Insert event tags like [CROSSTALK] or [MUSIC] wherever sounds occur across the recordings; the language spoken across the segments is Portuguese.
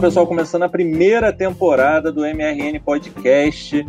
pessoal, começando a primeira temporada do MRN Podcast.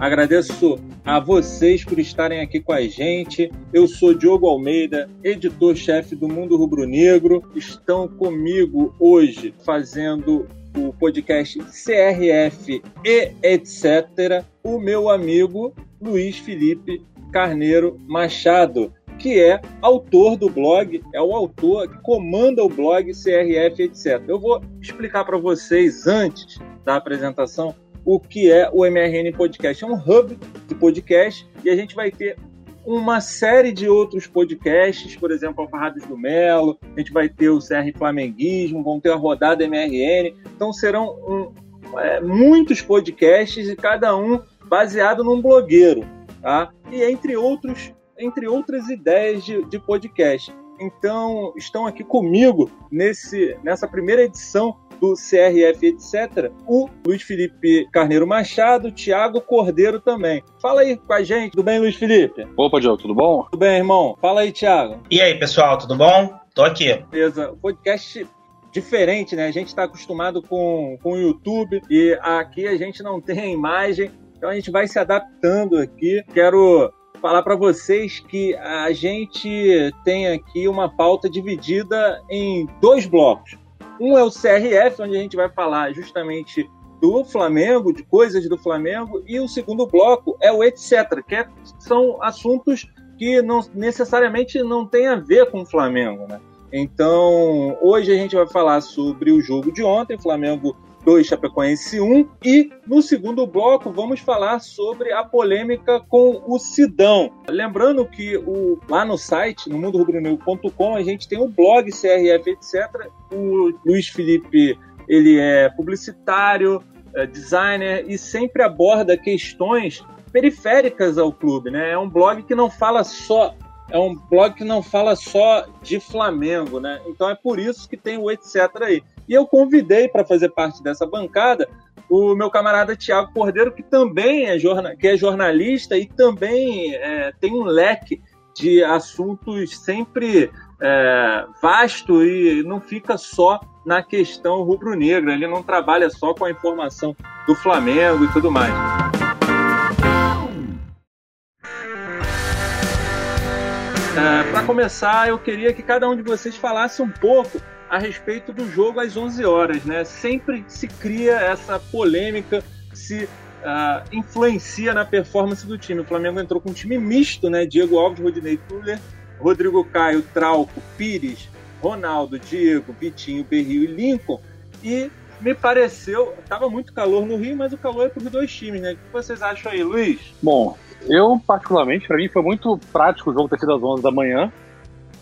Agradeço a vocês por estarem aqui com a gente. Eu sou Diogo Almeida, editor-chefe do Mundo Rubro Negro. Estão comigo hoje fazendo o podcast CRF e etc. O meu amigo Luiz Felipe Carneiro Machado que é autor do blog, é o autor que comanda o blog CRF, etc. Eu vou explicar para vocês, antes da apresentação, o que é o MRN Podcast. É um hub de podcast e a gente vai ter uma série de outros podcasts, por exemplo, Alfarrados do Melo, a gente vai ter o CR Flamenguismo, vão ter a rodada MRN, então serão um, é, muitos podcasts e cada um baseado num blogueiro, tá? E entre outros entre outras ideias de, de podcast. Então, estão aqui comigo nesse, nessa primeira edição do CRF, etc., o Luiz Felipe Carneiro Machado, Tiago Cordeiro também. Fala aí com a gente, tudo bem, Luiz Felipe? Opa, Diogo, tudo bom? Tudo bem, irmão? Fala aí, Tiago. E aí, pessoal, tudo bom? Tô aqui. Beleza. Podcast diferente, né? A gente está acostumado com, com o YouTube e aqui a gente não tem a imagem, então a gente vai se adaptando aqui. Quero falar para vocês que a gente tem aqui uma pauta dividida em dois blocos. Um é o CRF, onde a gente vai falar justamente do Flamengo, de coisas do Flamengo, e o segundo bloco é o etc, que é, são assuntos que não necessariamente não tem a ver com o Flamengo, né? Então, hoje a gente vai falar sobre o jogo de ontem, Flamengo 2, Chapecoense 1. E no segundo bloco vamos falar sobre a polêmica com o Sidão. Lembrando que o, lá no site, no mundorubronegro.com, a gente tem o blog CRF, etc. O Luiz Felipe, ele é publicitário, é designer e sempre aborda questões periféricas ao clube, né? É um blog que não fala só é um blog que não fala só de Flamengo, né? Então é por isso que tem o etc aí. E eu convidei para fazer parte dessa bancada o meu camarada Tiago Cordeiro, que também é, jorna que é jornalista e também é, tem um leque de assuntos sempre é, vasto e não fica só na questão rubro-negra. Ele não trabalha só com a informação do Flamengo e tudo mais. É, para começar, eu queria que cada um de vocês falasse um pouco a respeito do jogo às 11 horas, né? Sempre se cria essa polêmica, se uh, influencia na performance do time. O Flamengo entrou com um time misto, né? Diego Alves, Rodinei Tuller, Rodrigo Caio, Trauco, Pires, Ronaldo, Diego, Vitinho, Berrio e Lincoln. E me pareceu, estava muito calor no Rio, mas o calor é para os dois times, né? O que vocês acham aí, Luiz? Bom, eu particularmente, para mim foi muito prático o jogo ter sido às 11 da manhã,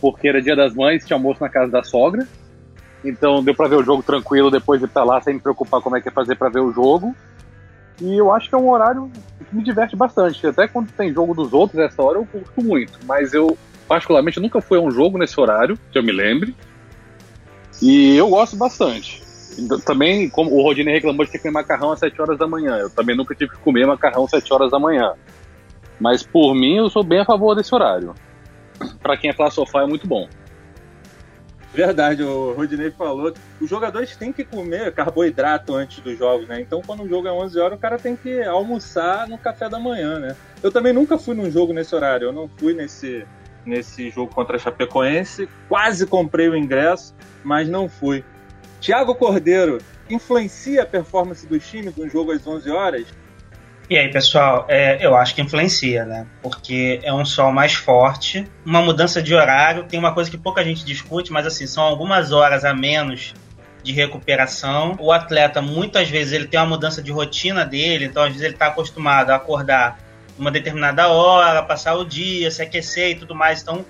porque era dia das mães, tinha almoço na casa da sogra. Então deu para ver o jogo tranquilo depois de estar lá sem me preocupar como é que é fazer para ver o jogo. E eu acho que é um horário que me diverte bastante. Até quando tem jogo dos outros, essa hora eu curto muito. Mas eu, particularmente, nunca fui a um jogo nesse horário, que eu me lembre. E eu gosto bastante. Também, como o Rodine reclamou de ter que comer macarrão às 7 horas da manhã. Eu também nunca tive que comer macarrão às 7 horas da manhã. Mas por mim, eu sou bem a favor desse horário. Para quem é classe sofá, é muito bom. Verdade, o Rodinei falou. Os jogadores têm que comer carboidrato antes dos jogos, né? Então, quando o jogo é 11 horas, o cara tem que almoçar no café da manhã, né? Eu também nunca fui num jogo nesse horário. Eu não fui nesse, nesse jogo contra a Chapecoense. Quase comprei o ingresso, mas não fui. Tiago Cordeiro, influencia a performance do time no jogo às 11 horas? E aí, pessoal, é, eu acho que influencia, né? Porque é um sol mais forte, uma mudança de horário, tem uma coisa que pouca gente discute, mas assim, são algumas horas a menos de recuperação. O atleta, muitas vezes, ele tem uma mudança de rotina dele, então às vezes ele está acostumado a acordar uma determinada hora, passar o dia, se aquecer e tudo mais. Então,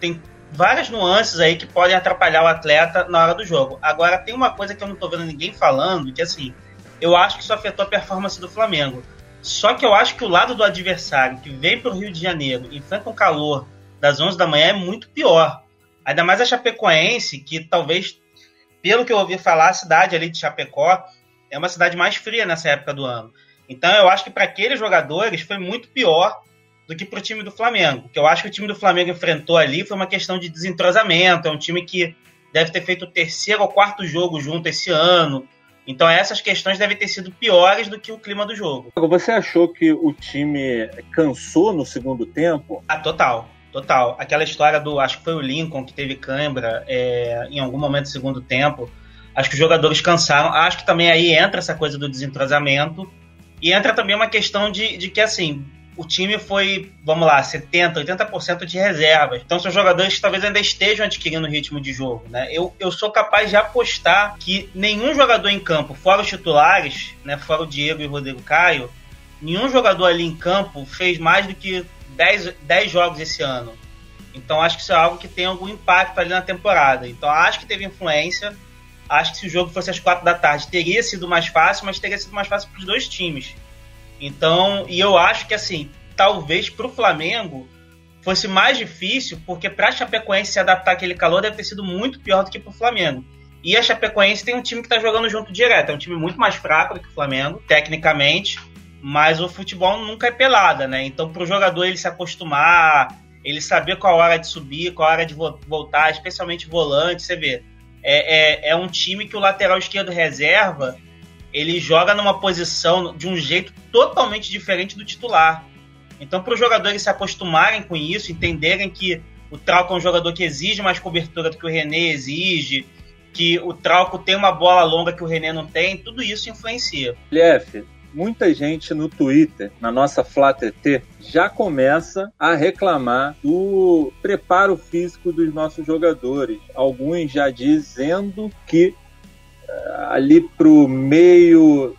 tem várias nuances aí que podem atrapalhar o atleta na hora do jogo. Agora, tem uma coisa que eu não estou vendo ninguém falando, que assim, eu acho que isso afetou a performance do Flamengo. Só que eu acho que o lado do adversário que vem para o Rio de Janeiro, enfrenta um calor das 11 da manhã, é muito pior. Ainda mais a Chapecoense, que talvez, pelo que eu ouvi falar, a cidade ali de Chapecó é uma cidade mais fria nessa época do ano. Então eu acho que para aqueles jogadores foi muito pior do que para o time do Flamengo. Que eu acho que o time do Flamengo enfrentou ali foi uma questão de desentrosamento. É um time que deve ter feito o terceiro ou quarto jogo junto esse ano. Então essas questões devem ter sido piores do que o clima do jogo. Você achou que o time cansou no segundo tempo? Ah, total. Total. Aquela história do. Acho que foi o Lincoln que teve cãibra é, em algum momento do segundo tempo. Acho que os jogadores cansaram. Acho que também aí entra essa coisa do desentrosamento. E entra também uma questão de, de que, assim, o time foi, vamos lá, 70%, 80% de reservas. Então são jogadores que talvez ainda estejam adquirindo ritmo de jogo. Né? Eu, eu sou capaz de apostar que nenhum jogador em campo, fora os titulares, né, fora o Diego e o Rodrigo Caio, nenhum jogador ali em campo fez mais do que 10, 10 jogos esse ano. Então acho que isso é algo que tem algum impacto ali na temporada. Então acho que teve influência. Acho que se o jogo fosse às quatro da tarde teria sido mais fácil, mas teria sido mais fácil para os dois times. Então, e eu acho que assim, talvez para o Flamengo fosse mais difícil, porque para a Chapecoense se adaptar àquele calor deve ter sido muito pior do que para o Flamengo. E a Chapecoense tem um time que está jogando junto direto, é um time muito mais fraco do que o Flamengo, tecnicamente, mas o futebol nunca é pelada, né? Então, para o jogador ele se acostumar, ele saber qual hora de subir, qual hora de voltar, especialmente volante, você vê. É, é, é um time que o lateral esquerdo reserva ele joga numa posição de um jeito totalmente diferente do titular. Então, para os jogadores se acostumarem com isso, entenderem que o Trauco é um jogador que exige mais cobertura do que o René exige, que o Trauco tem uma bola longa que o René não tem, tudo isso influencia. Jeff, muita gente no Twitter, na nossa FlaTT, já começa a reclamar do preparo físico dos nossos jogadores. Alguns já dizendo que ali pro meio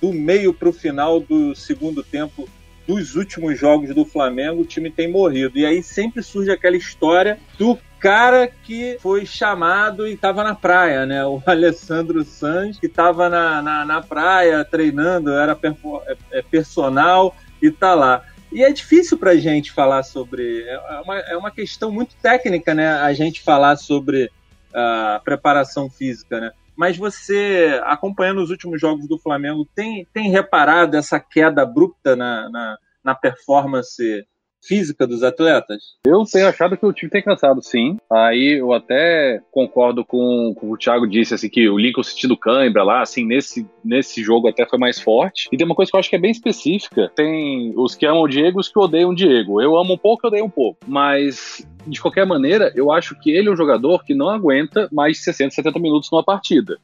do meio para o final do segundo tempo dos últimos jogos do Flamengo, o time tem morrido. E aí sempre surge aquela história do cara que foi chamado e estava na praia, né? O [LAUGHS] Alessandro Sanz, que estava na, na, na, praia treinando, era é, é personal e tá lá. E é difícil para a gente falar sobre. É uma, é uma questão muito técnica, né? A gente falar sobre a preparação física, né? Mas você, acompanhando os últimos jogos do Flamengo, tem, tem reparado essa queda abrupta na, na, na performance física dos atletas? Eu tenho achado que o time tem cansado, sim. Aí eu até concordo com, com o Thiago disse, assim, que o Lincoln sentindo cãibra lá, assim, nesse, nesse jogo até foi mais forte. E tem uma coisa que eu acho que é bem específica. Tem os que amam o Diego e os que odeiam o Diego. Eu amo um pouco, eu odeio um pouco. Mas de qualquer maneira, eu acho que ele é um jogador que não aguenta mais de 60, 70 minutos numa partida.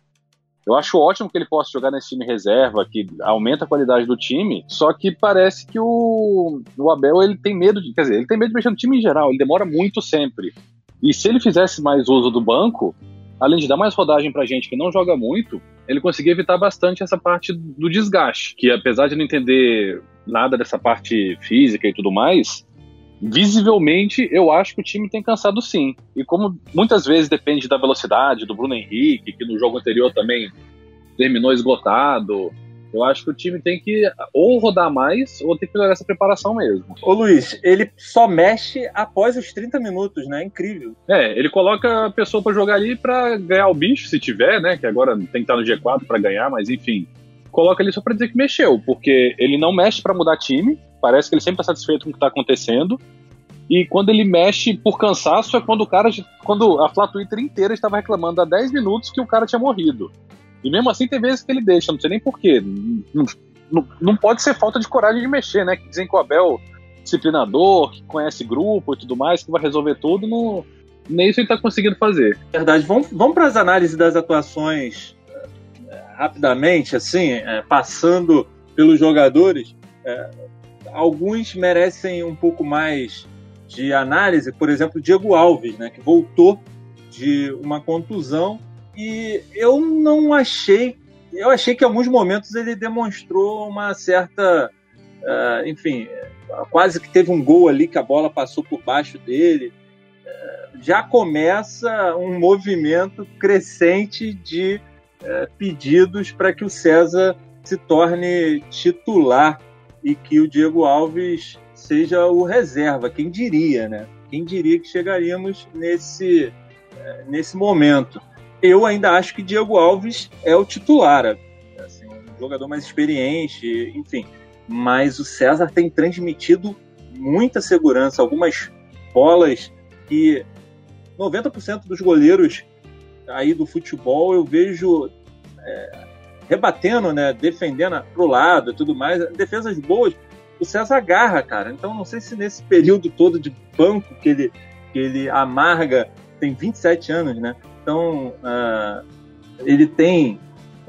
Eu acho ótimo que ele possa jogar nesse time reserva, que aumenta a qualidade do time, só que parece que o, o Abel ele tem medo de. Quer dizer, ele tem medo de mexer no time em geral, ele demora muito sempre. E se ele fizesse mais uso do banco, além de dar mais rodagem pra gente que não joga muito, ele conseguia evitar bastante essa parte do desgaste. Que apesar de não entender nada dessa parte física e tudo mais, visivelmente, eu acho que o time tem cansado sim. E como muitas vezes depende da velocidade do Bruno Henrique, que no jogo anterior também terminou esgotado, eu acho que o time tem que ou rodar mais ou tem que melhorar essa preparação mesmo. Ô Luiz, ele só mexe após os 30 minutos, né? Incrível. É, ele coloca a pessoa para jogar ali para ganhar o bicho, se tiver, né? Que agora tem que estar no G4 para ganhar, mas enfim. Coloca ali só para dizer que mexeu, porque ele não mexe para mudar time, Parece que ele sempre está satisfeito com o que está acontecendo. E quando ele mexe por cansaço é quando o cara. Quando a Flá Twitter inteira estava reclamando há 10 minutos que o cara tinha morrido. E mesmo assim tem vezes que ele deixa, não sei nem porquê. Não, não, não pode ser falta de coragem de mexer, né? Que dizem que o Abel disciplinador, que conhece grupo e tudo mais, que vai resolver tudo, não, nem isso ele está conseguindo fazer. Verdade. Vamos, vamos para as análises das atuações é, rapidamente, assim, é, passando pelos jogadores. É, alguns merecem um pouco mais de análise, por exemplo, Diego Alves, né, que voltou de uma contusão e eu não achei, eu achei que em alguns momentos ele demonstrou uma certa, uh, enfim, quase que teve um gol ali que a bola passou por baixo dele. Uh, já começa um movimento crescente de uh, pedidos para que o César se torne titular e que o Diego Alves seja o reserva. Quem diria, né? Quem diria que chegaríamos nesse, eh, nesse momento? Eu ainda acho que Diego Alves é o titular, assim, um jogador mais experiente, enfim. Mas o César tem transmitido muita segurança, algumas bolas que 90% dos goleiros aí do futebol eu vejo é, rebatendo, né? Defendendo pro lado e tudo mais. Defesas boas. O César agarra, cara. Então não sei se nesse período todo de banco que ele, que ele amarga, tem 27 anos, né? Então uh, ele tem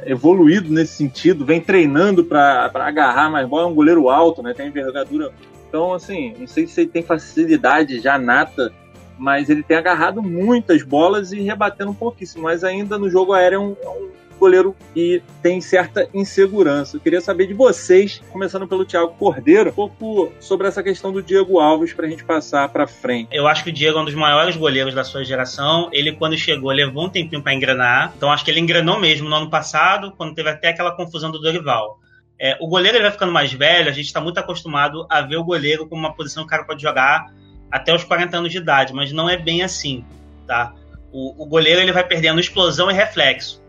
evoluído nesse sentido, vem treinando para agarrar mais bola, é um goleiro alto, né? Tem envergadura. Então, assim, não sei se ele tem facilidade já nata, mas ele tem agarrado muitas bolas e rebatendo pouquíssimo. Mas ainda no jogo aéreo é um, é um goleiro que tem certa insegurança. Eu queria saber de vocês, começando pelo Thiago Cordeiro, um pouco sobre essa questão do Diego Alves para a gente passar para frente. Eu acho que o Diego é um dos maiores goleiros da sua geração. Ele, quando chegou, levou um tempinho para engrenar. Então, acho que ele engrenou mesmo no ano passado, quando teve até aquela confusão do Dorival. É, o goleiro vai ficando mais velho, a gente está muito acostumado a ver o goleiro como uma posição que o cara pode jogar até os 40 anos de idade, mas não é bem assim, tá? O, o goleiro ele vai perdendo explosão e reflexo.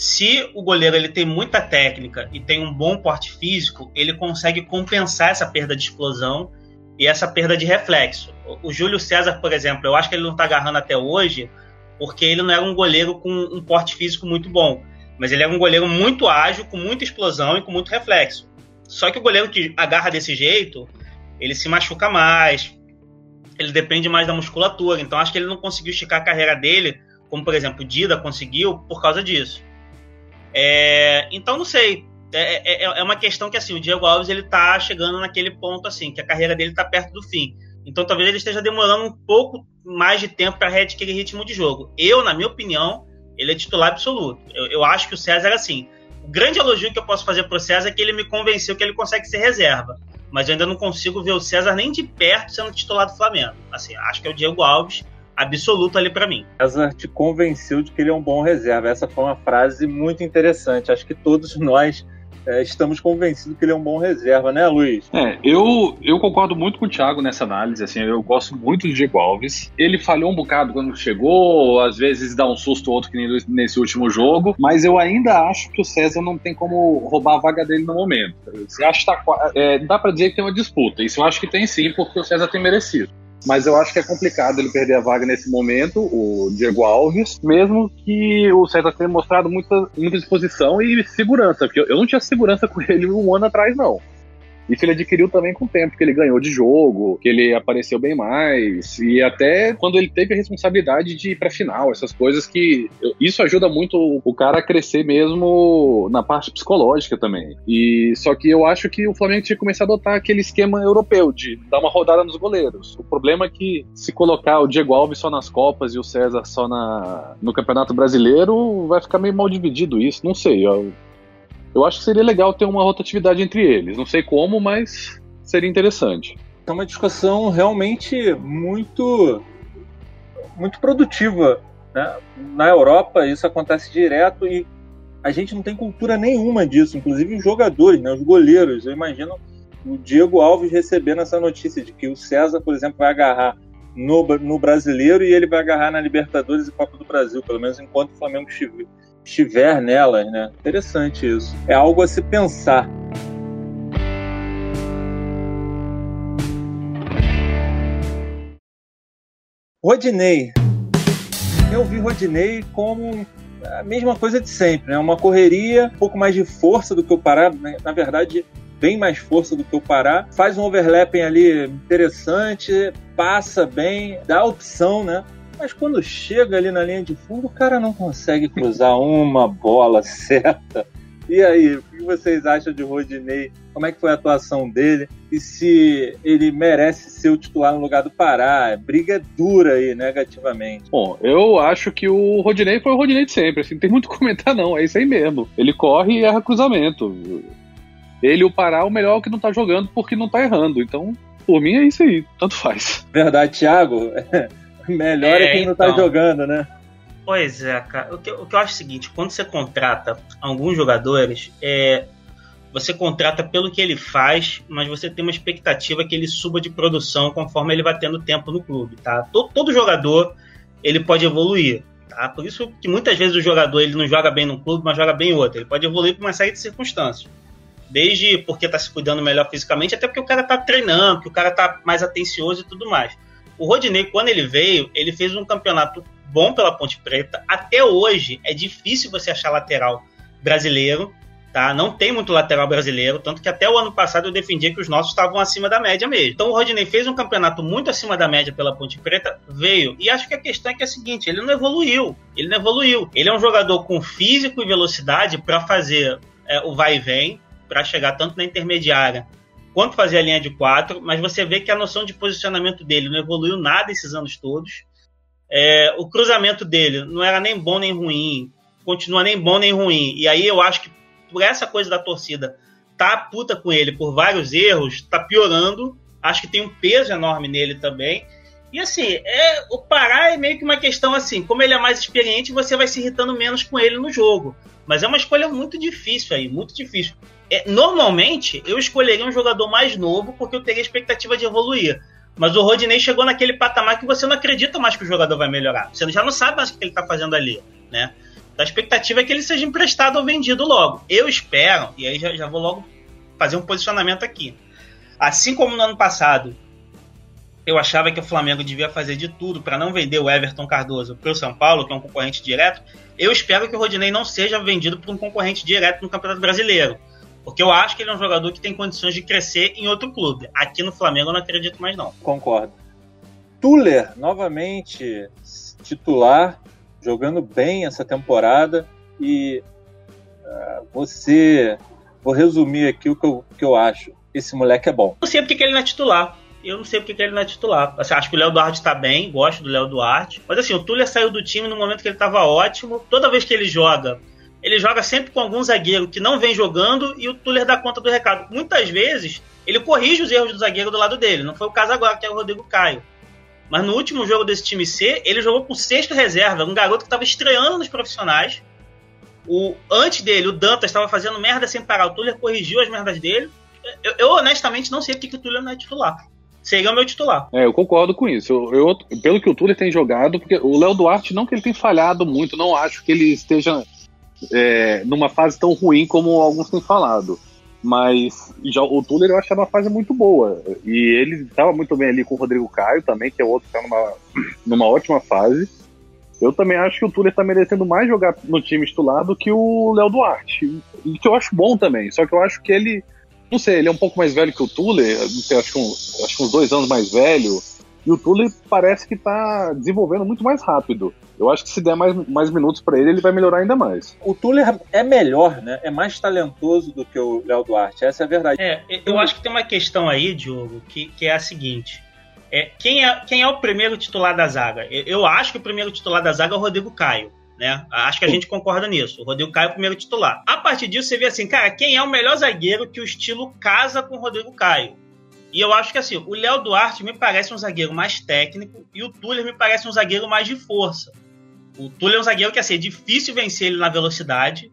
Se o goleiro ele tem muita técnica e tem um bom porte físico, ele consegue compensar essa perda de explosão e essa perda de reflexo. O Júlio César, por exemplo, eu acho que ele não está agarrando até hoje porque ele não era um goleiro com um porte físico muito bom, mas ele era um goleiro muito ágil, com muita explosão e com muito reflexo. Só que o goleiro que agarra desse jeito, ele se machuca mais, ele depende mais da musculatura. Então acho que ele não conseguiu esticar a carreira dele, como por exemplo o Dida conseguiu, por causa disso. É, então, não sei. É, é, é, uma questão que assim, o Diego Alves ele tá chegando naquele ponto assim, que a carreira dele tá perto do fim. Então talvez ele esteja demorando um pouco mais de tempo para readquirir ritmo de jogo. Eu, na minha opinião, ele é titular absoluto. Eu, eu acho que o César é assim. O grande elogio que eu posso fazer pro César é que ele me convenceu que ele consegue ser reserva. Mas eu ainda não consigo ver o César nem de perto sendo titular do Flamengo. Assim, acho que é o Diego Alves absoluto ali para mim. César te convenceu de que ele é um bom reserva. Essa foi uma frase muito interessante. Acho que todos nós é, estamos convencidos que ele é um bom reserva, né, Luiz? É, eu, eu concordo muito com o Thiago nessa análise. Assim, eu gosto muito do Diego Alves. Ele falhou um bocado quando chegou, às vezes dá um susto ou outro que nem nesse último jogo, mas eu ainda acho que o César não tem como roubar a vaga dele no momento. Você acha que tá, é, dá para dizer que tem uma disputa. Isso eu acho que tem sim, porque o César tem merecido mas eu acho que é complicado ele perder a vaga nesse momento, o Diego Alves, mesmo que o César tenha mostrado muita, muita disposição e segurança, porque eu não tinha segurança [LAUGHS] com ele um ano atrás, não. Isso ele adquiriu também com o tempo, que ele ganhou de jogo, que ele apareceu bem mais, e até quando ele teve a responsabilidade de ir pra final, essas coisas que. Isso ajuda muito o cara a crescer mesmo na parte psicológica também. E só que eu acho que o Flamengo tinha que começar a adotar aquele esquema europeu de dar uma rodada nos goleiros. O problema é que se colocar o Diego Alves só nas Copas e o César só na, no Campeonato Brasileiro, vai ficar meio mal dividido isso. Não sei. Eu, eu acho que seria legal ter uma rotatividade entre eles. Não sei como, mas seria interessante. É uma discussão realmente muito, muito produtiva. Né? Na Europa, isso acontece direto e a gente não tem cultura nenhuma disso, inclusive os jogadores, né? os goleiros. Eu imagino o Diego Alves recebendo essa notícia de que o César, por exemplo, vai agarrar no, no brasileiro e ele vai agarrar na Libertadores e Copa do Brasil, pelo menos enquanto o Flamengo estiver estiver nelas, né? Interessante isso. É algo a se pensar. Rodinei. Eu vi Rodinei como a mesma coisa de sempre, né? Uma correria, um pouco mais de força do que o Pará, né? na verdade, bem mais força do que o Pará. Faz um overlapping ali interessante, passa bem, dá opção, né? Mas quando chega ali na linha de fundo, o cara não consegue cruzar uma bola [LAUGHS] certa. E aí, o que vocês acham de Rodinei? Como é que foi a atuação dele? E se ele merece ser o titular no lugar do Pará? Briga dura aí, negativamente. Bom, eu acho que o Rodinei foi o Rodinei de sempre. Assim, não tem muito o comentar, não. É isso aí mesmo. Ele corre e erra cruzamento. Ele e o Pará, o melhor é o que não tá jogando porque não tá errando. Então, por mim é isso aí. Tanto faz. Verdade, Thiago. Melhor é, é quem não tá então. jogando, né? Pois é, cara. O que, o que eu acho é o seguinte: quando você contrata alguns jogadores, é, você contrata pelo que ele faz, mas você tem uma expectativa que ele suba de produção conforme ele vai tendo tempo no clube, tá? Todo, todo jogador ele pode evoluir, tá? Por isso que muitas vezes o jogador ele não joga bem num clube, mas joga bem em outro. Ele pode evoluir por uma série de circunstâncias. Desde porque tá se cuidando melhor fisicamente, até porque o cara tá treinando, que o cara tá mais atencioso e tudo mais. O Rodinei, quando ele veio, ele fez um campeonato bom pela Ponte Preta. Até hoje é difícil você achar lateral brasileiro. tá? Não tem muito lateral brasileiro, tanto que até o ano passado eu defendia que os nossos estavam acima da média mesmo. Então o Rodinei fez um campeonato muito acima da média pela Ponte Preta, veio. E acho que a questão é que é a seguinte, ele não evoluiu. Ele não evoluiu. Ele é um jogador com físico e velocidade para fazer é, o vai e vem, para chegar tanto na intermediária quanto fazer a linha de quatro, mas você vê que a noção de posicionamento dele não evoluiu nada esses anos todos. É, o cruzamento dele não era nem bom nem ruim, continua nem bom nem ruim. E aí eu acho que por essa coisa da torcida tá puta com ele por vários erros, tá piorando. Acho que tem um peso enorme nele também. E assim, é, o Pará é meio que uma questão assim, como ele é mais experiente, você vai se irritando menos com ele no jogo. Mas é uma escolha muito difícil aí, muito difícil. É, normalmente, eu escolheria um jogador mais novo porque eu teria expectativa de evoluir. Mas o Rodinei chegou naquele patamar que você não acredita mais que o jogador vai melhorar. Você já não sabe mais o que ele está fazendo ali, né? A expectativa é que ele seja emprestado ou vendido logo. Eu espero, e aí já, já vou logo fazer um posicionamento aqui. Assim como no ano passado, eu achava que o Flamengo devia fazer de tudo para não vender o Everton Cardoso para o São Paulo, que é um concorrente direto. Eu espero que o Rodinei não seja vendido para um concorrente direto no Campeonato Brasileiro. Porque eu acho que ele é um jogador que tem condições de crescer em outro clube. Aqui no Flamengo eu não acredito mais, não. Concordo. Tuller, novamente titular, jogando bem essa temporada. E uh, você. Vou resumir aqui o que eu, que eu acho. Esse moleque é bom. Eu não sei porque ele não é titular. Eu não sei porque ele não é titular. Assim, acho que o Léo Duarte tá bem, gosto do Léo Duarte. Mas assim, o Tuller saiu do time no momento que ele tava ótimo. Toda vez que ele joga, ele joga sempre com algum zagueiro que não vem jogando e o Tuller dá conta do recado. Muitas vezes ele corrige os erros do zagueiro do lado dele. Não foi o caso agora, que é o Rodrigo Caio. Mas no último jogo desse time C, ele jogou com sexto reserva, um garoto que estava estreando nos profissionais. O, antes dele, o Dantas estava fazendo merda sem parar. O Tuller corrigiu as merdas dele. Eu, eu honestamente não sei porque que o Tuller não é titular. Seria o meu titular. É, eu concordo com isso. Eu, eu, pelo que o Tuller tem jogado, porque o Léo Duarte, não que ele tenha falhado muito, não acho que ele esteja é, numa fase tão ruim como alguns têm falado. Mas já o Tuller eu achava uma fase muito boa. E ele estava muito bem ali com o Rodrigo Caio também, que é outro que está numa, [CLEARS THROAT] numa ótima fase. Eu também acho que o Tuller está merecendo mais jogar no time titular do que o Léo Duarte. E que eu acho bom também. Só que eu acho que ele. Não sei, ele é um pouco mais velho que o Tuller. Acho que, um, acho que uns dois anos mais velho. E o Tuller parece que está desenvolvendo muito mais rápido. Eu acho que se der mais, mais minutos para ele, ele vai melhorar ainda mais. O Tuller é melhor, né? É mais talentoso do que o Léo Duarte. Essa é a verdade. É, eu acho que tem uma questão aí, Diogo, que, que é a seguinte. É, quem, é, quem é o primeiro titular da zaga? Eu, eu acho que o primeiro titular da zaga é o Rodrigo Caio. Né? Acho que a gente concorda nisso. O Rodrigo Caio é o primeiro titular. A partir disso, você vê assim, cara, quem é o melhor zagueiro que o estilo casa com o Rodrigo Caio? E eu acho que assim, o Léo Duarte me parece um zagueiro mais técnico e o Tuller me parece um zagueiro mais de força. O Tuller é um zagueiro que assim, é difícil vencer ele na velocidade.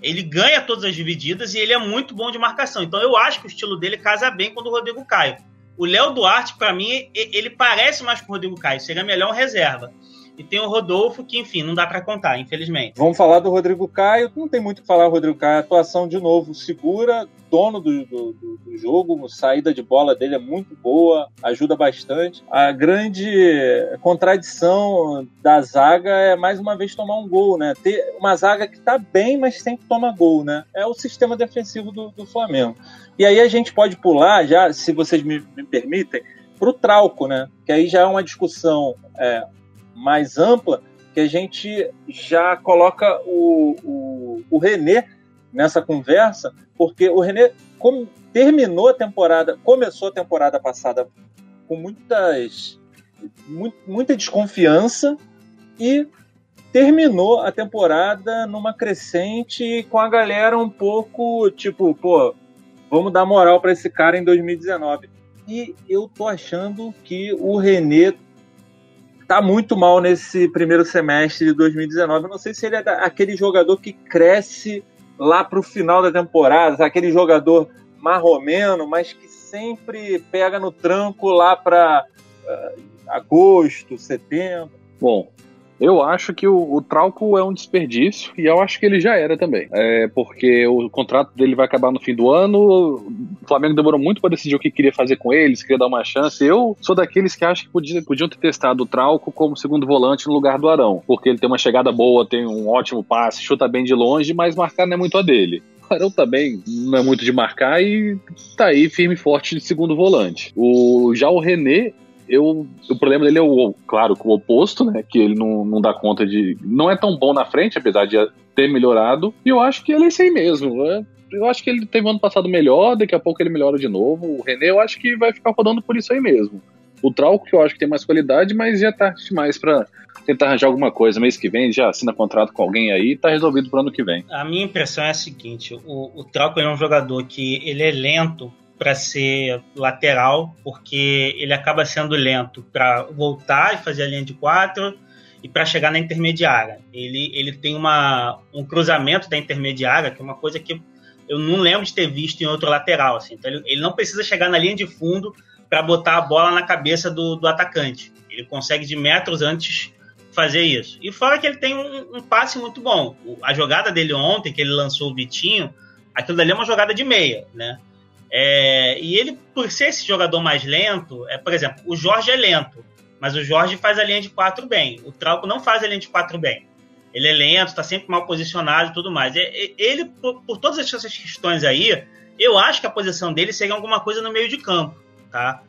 Ele ganha todas as divididas e ele é muito bom de marcação. Então eu acho que o estilo dele casa bem com o do Rodrigo Caio. O Léo Duarte, para mim, ele parece mais com o Rodrigo Caio. Seria melhor um reserva. E tem o Rodolfo, que, enfim, não dá para contar, infelizmente. Vamos falar do Rodrigo Caio. Não tem muito o que falar, Rodrigo Caio. atuação, de novo, segura, dono do, do, do, jogo, a saída de bola dele é muito boa, ajuda bastante. A grande contradição da zaga é, mais uma vez, tomar um gol, né? Ter uma zaga que tá bem, mas sempre toma gol, né? É o sistema defensivo do, do Flamengo. E aí a gente pode pular, já, se vocês me, me permitem, para o Trauco, né? Que aí já é uma discussão é, mais ampla, que a gente já coloca o, o, o René nessa conversa, porque o René terminou a temporada, começou a temporada passada com muitas muita desconfiança e terminou a temporada numa crescente com a galera um pouco tipo, pô, vamos dar moral para esse cara em 2019. E eu tô achando que o René tá muito mal nesse primeiro semestre de 2019. Eu não sei se ele é aquele jogador que cresce lá para o final da temporada, aquele jogador marromeno, mas que sempre pega no tranco lá para uh, ah, agosto, setembro. Bom, eu acho que o, o, Trauco é um desperdício e eu acho que ele já era também. É porque o contrato dele vai acabar no fim do ano. O Flamengo demorou muito para decidir o que queria fazer com ele, se queria dar uma chance. Eu sou daqueles que acham que podia, podiam ter testado o Trauco como segundo volante no lugar do Arão, porque ele tem uma chegada boa, tem um ótimo passe, chuta bem de longe, mas marcar não é muito a dele. O Arão também não é muito de marcar e tá aí firme e forte de segundo volante. O, já o René, eu, o problema dele é o, claro, o oposto, né? Que ele não, não dá conta de. Não é tão bom na frente, apesar de ter melhorado. E eu acho que ele é esse aí mesmo. Né? Eu acho que ele teve ano passado melhor, daqui a pouco ele melhora de novo. O René, eu acho que vai ficar rodando por isso aí mesmo. O Trauco, que eu acho que tem mais qualidade, mas já tá demais para tentar arranjar alguma coisa mês que vem, já assina contrato com alguém aí tá resolvido pro ano que vem. A minha impressão é a seguinte: o, o Trauco é um jogador que ele é lento para ser lateral, porque ele acaba sendo lento para voltar e fazer a linha de quatro e para chegar na intermediária. Ele, ele tem uma, um cruzamento da intermediária, que é uma coisa que eu não lembro de ter visto em outro lateral. Assim. Então ele, ele não precisa chegar na linha de fundo para botar a bola na cabeça do, do atacante. Ele consegue de metros antes fazer isso. E fora que ele tem um, um passe muito bom. A jogada dele ontem, que ele lançou o Vitinho, aquilo dali é uma jogada de meia, né? É, e ele, por ser esse jogador mais lento, é, por exemplo, o Jorge é lento, mas o Jorge faz a linha de quatro bem. O Trauco não faz a linha de quatro bem. Ele é lento, está sempre mal posicionado e tudo mais. Ele, por, por todas essas questões aí, eu acho que a posição dele seria alguma coisa no meio de campo, tá?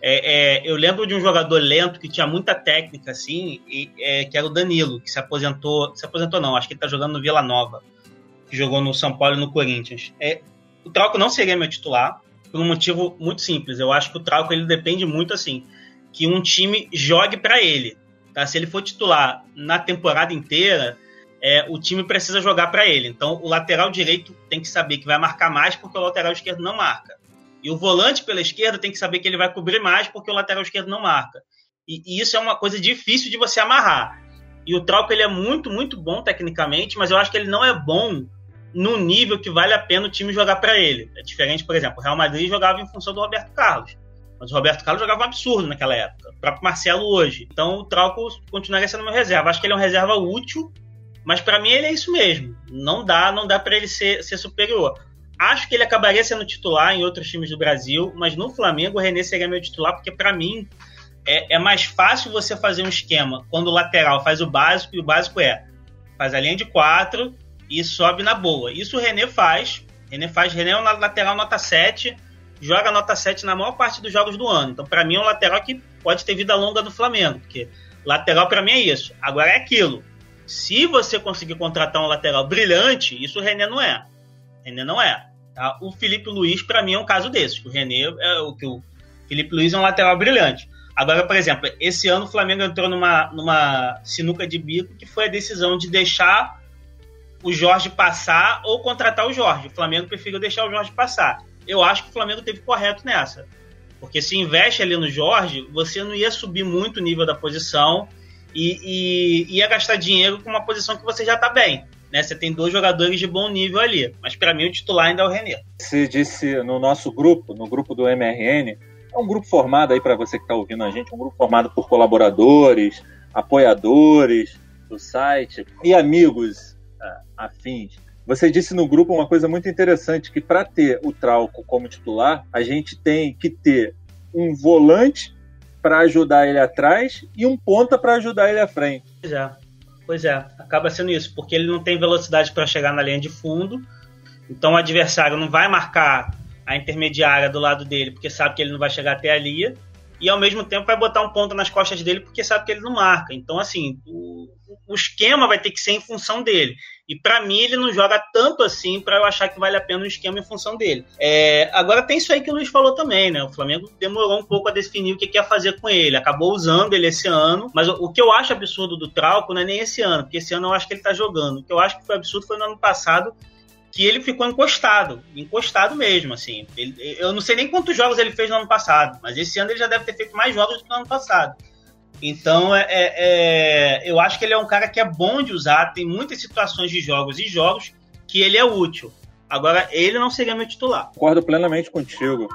É, é, eu lembro de um jogador lento que tinha muita técnica, assim, e, é, que era o Danilo, que se aposentou. Se aposentou, não, acho que ele tá jogando no Vila Nova, que jogou no São Paulo e no Corinthians. O Trauco não seria meu titular, por um motivo muito simples. Eu acho que o Trauco ele depende muito, assim, que um time jogue para ele. Tá? Se ele for titular na temporada inteira, é, o time precisa jogar para ele. Então, o lateral direito tem que saber que vai marcar mais, porque o lateral esquerdo não marca. E o volante pela esquerda tem que saber que ele vai cobrir mais porque o lateral esquerdo não marca. E, e isso é uma coisa difícil de você amarrar. E o Trauco ele é muito, muito bom tecnicamente, mas eu acho que ele não é bom no nível que vale a pena o time jogar para ele. É diferente, por exemplo, o Real Madrid jogava em função do Roberto Carlos. Mas o Roberto Carlos jogava um absurdo naquela época. O próprio Marcelo hoje. Então o Trauco continuaria sendo meu reserva. Acho que ele é um reserva útil, mas para mim ele é isso mesmo. Não dá, não dá para ele ser, ser superior. Acho que ele acabaria sendo titular em outros times do Brasil, mas no Flamengo o René seria meu titular, porque para mim é, é, mais fácil você fazer um esquema quando o lateral faz o básico, e o básico é faz a linha de quatro e sobe na boa. Isso o René faz. René faz, René é um lateral nota 7, joga nota 7 na maior parte dos jogos do ano. Então, para mim, é um lateral que pode ter vida longa no Flamengo, porque lateral para mim é isso. Agora é aquilo. Se você conseguir contratar um lateral brilhante, isso o René não é. René não é. Tá? O Felipe Luiz, para mim, é um caso desses. O René é o que o Felipe Luiz é um lateral brilhante. Agora, por exemplo, esse ano o Flamengo entrou numa, numa sinuca de bico que foi a decisão de deixar o Jorge passar ou contratar o Jorge. O Flamengo preferiu deixar o Jorge passar. Eu acho que o Flamengo teve correto nessa. Porque se investe ali no Jorge, você não ia subir muito o nível da posição e, e ia gastar dinheiro com uma posição que você já está bem né? Você tem dois jogadores de bom nível ali, mas para mim o titular ainda é o René. Se disse no nosso grupo, no grupo do MRN, é um grupo formado aí para você que está ouvindo a gente, um grupo formado por colaboradores, apoiadores do site e amigos afins. Você disse no grupo uma coisa muito interessante que para ter o Trauco como titular, a gente tem que ter um volante para ajudar ele atrás e um ponta para ajudar ele à frente. Já. Pois é, acaba sendo isso, porque ele não tem velocidade para chegar na linha de fundo, então o adversário não vai marcar a intermediária do lado dele, porque sabe que ele não vai chegar até ali, e ao mesmo tempo vai botar um ponto nas costas dele, porque sabe que ele não marca. Então, assim, o, o esquema vai ter que ser em função dele. E para mim ele não joga tanto assim para eu achar que vale a pena um esquema em função dele. É, agora tem isso aí que o Luiz falou também, né? O Flamengo demorou um pouco a definir o que, que ia fazer com ele. Acabou usando ele esse ano, mas o, o, que eu acho absurdo do Trauco não é nem esse ano, porque esse ano eu acho que ele tá jogando. O que eu acho que foi absurdo foi no ano passado que ele ficou encostado, encostado mesmo, assim. Ele, eu não sei nem quantos jogos ele fez no ano passado, mas esse ano ele já deve ter feito mais jogos do que no ano passado. Então, é, é, é, eu acho que ele é um cara que é bom de usar. Tem muitas situações de jogos e jogos que ele é útil. Agora, ele não seria meu titular. Concordo plenamente contigo.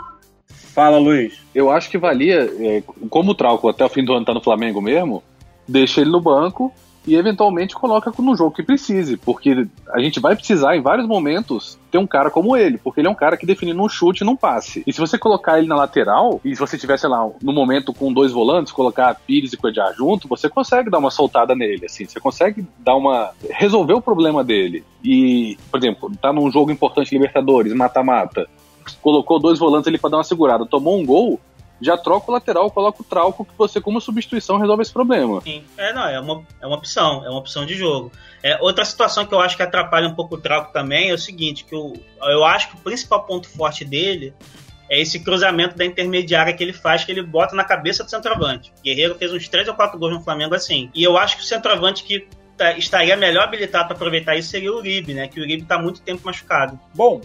Fala, Luiz. Eu acho que valia, é, como o Trauco até o fim do ano tá no Flamengo mesmo, deixa ele no banco e eventualmente coloca no jogo que precise, porque a gente vai precisar em vários momentos ter um cara como ele, porque ele é um cara que define num chute e num passe. E se você colocar ele na lateral, e se você tiver, sei lá, no momento com dois volantes, colocar Pires e Coediar junto, você consegue dar uma soltada nele, assim, você consegue dar uma. resolver o problema dele. E, por exemplo, tá num jogo importante Libertadores, mata-mata, colocou dois volantes ali para dar uma segurada, tomou um gol, já troca o lateral, coloca o Trauco, que você, como substituição, resolve esse problema. Sim, é, não, é uma, é uma opção, é uma opção de jogo. É, outra situação que eu acho que atrapalha um pouco o Trauco também é o seguinte, que eu, eu acho que o principal ponto forte dele é esse cruzamento da intermediária que ele faz, que ele bota na cabeça do centroavante. Guerreiro fez uns 3 ou 4 gols no Flamengo assim. E eu acho que o centroavante que estaria melhor habilitado para aproveitar isso seria o Uribe, né? Que o Uribe está muito tempo machucado. Bom,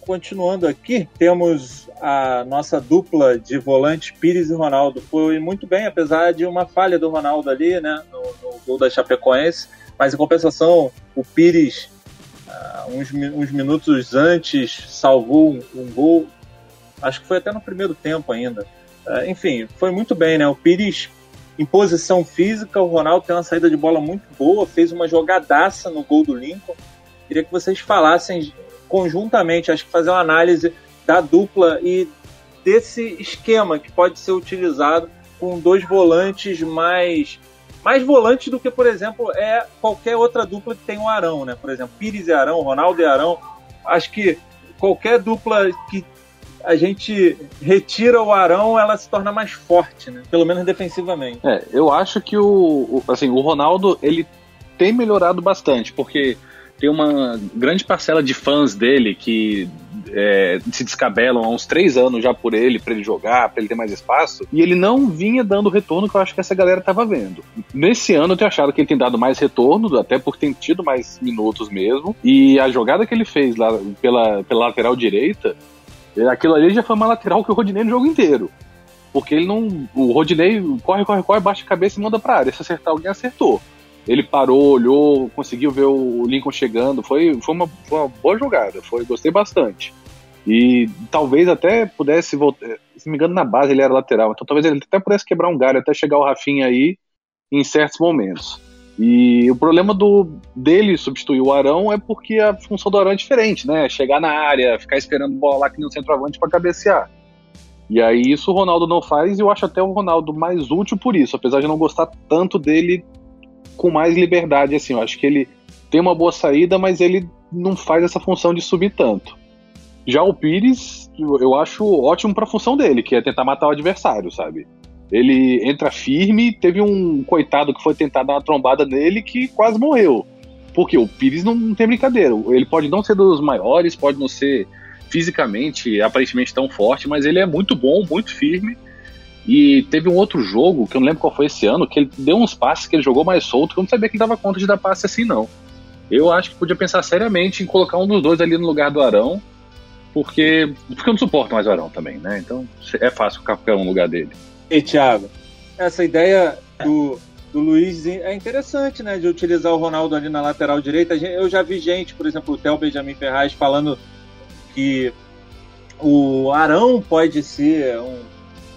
continuando aqui, temos a nossa dupla de volantes Pires e Ronaldo. Foi muito bem, apesar de uma falha do Ronaldo ali, né, no, no gol da Chapecoense. Mas em compensação, o Pires, uh, uns, uns, minutos antes, salvou um, um, gol. Acho que foi até no primeiro tempo ainda. Uh, enfim, foi muito bem, né? O Pires em posição física, o Ronaldo tem uma saída de bola muito boa, fez uma jogadaça no gol do Lincoln. Queria que vocês falassem conjuntamente, acho que fazer uma análise da dupla e desse esquema que pode ser utilizado com dois volantes mais mais volantes do que, por exemplo, é qualquer outra dupla que tem o um Arão, né? Por exemplo, Pires e Arão, Ronaldo e Arão. Acho que qualquer dupla que a gente retira o Arão, ela se torna mais forte, né? Pelo menos defensivamente. É, eu acho que o, assim, o Ronaldo, ele tem melhorado bastante, porque tem uma grande parcela de fãs dele que é, se descabelam há uns três anos já por ele, para ele jogar, para ele ter mais espaço, e ele não vinha dando o retorno que eu acho que essa galera tava vendo. Nesse ano eu tenho achado que ele tem dado mais retorno, até por ter tido mais minutos mesmo, e a jogada que ele fez lá pela, pela lateral direita, aquilo ali já foi uma lateral que o Rodinei no jogo inteiro. Porque ele não. O Rodinei corre, corre, corre, baixa a cabeça e manda pra área. Se acertar alguém, acertou. Ele parou, olhou, conseguiu ver o Lincoln chegando. Foi, foi, uma, foi uma boa jogada, foi, gostei bastante. E talvez até pudesse voltar. Se não me engano, na base ele era lateral. Então talvez ele até pudesse quebrar um galho até chegar o Rafinha aí em certos momentos. E o problema do dele substituir o Arão é porque a função do Arão é diferente, né? Chegar na área, ficar esperando bola lá que nem um centroavante para cabecear. E aí isso o Ronaldo não faz e eu acho até o Ronaldo mais útil por isso, apesar de não gostar tanto dele com mais liberdade, assim. Eu acho que ele tem uma boa saída, mas ele não faz essa função de subir tanto. Já o Pires, eu acho ótimo para a função dele, que é tentar matar o adversário, sabe? Ele entra firme, teve um coitado que foi tentar dar uma trombada nele que quase morreu. Porque o Pires não tem brincadeira. Ele pode não ser dos maiores, pode não ser fisicamente, aparentemente tão forte, mas ele é muito bom, muito firme e teve um outro jogo, que eu não lembro qual foi esse ano, que ele deu uns passes que ele jogou mais solto, que eu não sabia que ele dava conta de dar passe assim, não. Eu acho que podia pensar seriamente em colocar um dos dois ali no lugar do Arão, porque, porque eu não suporto mais o Arão também, né? Então é fácil qualquer um lugar dele. E Thiago, essa ideia do, do Luiz é interessante, né? De utilizar o Ronaldo ali na lateral direita. Eu já vi gente, por exemplo, o Theo Benjamin Ferraz falando que o Arão pode ser um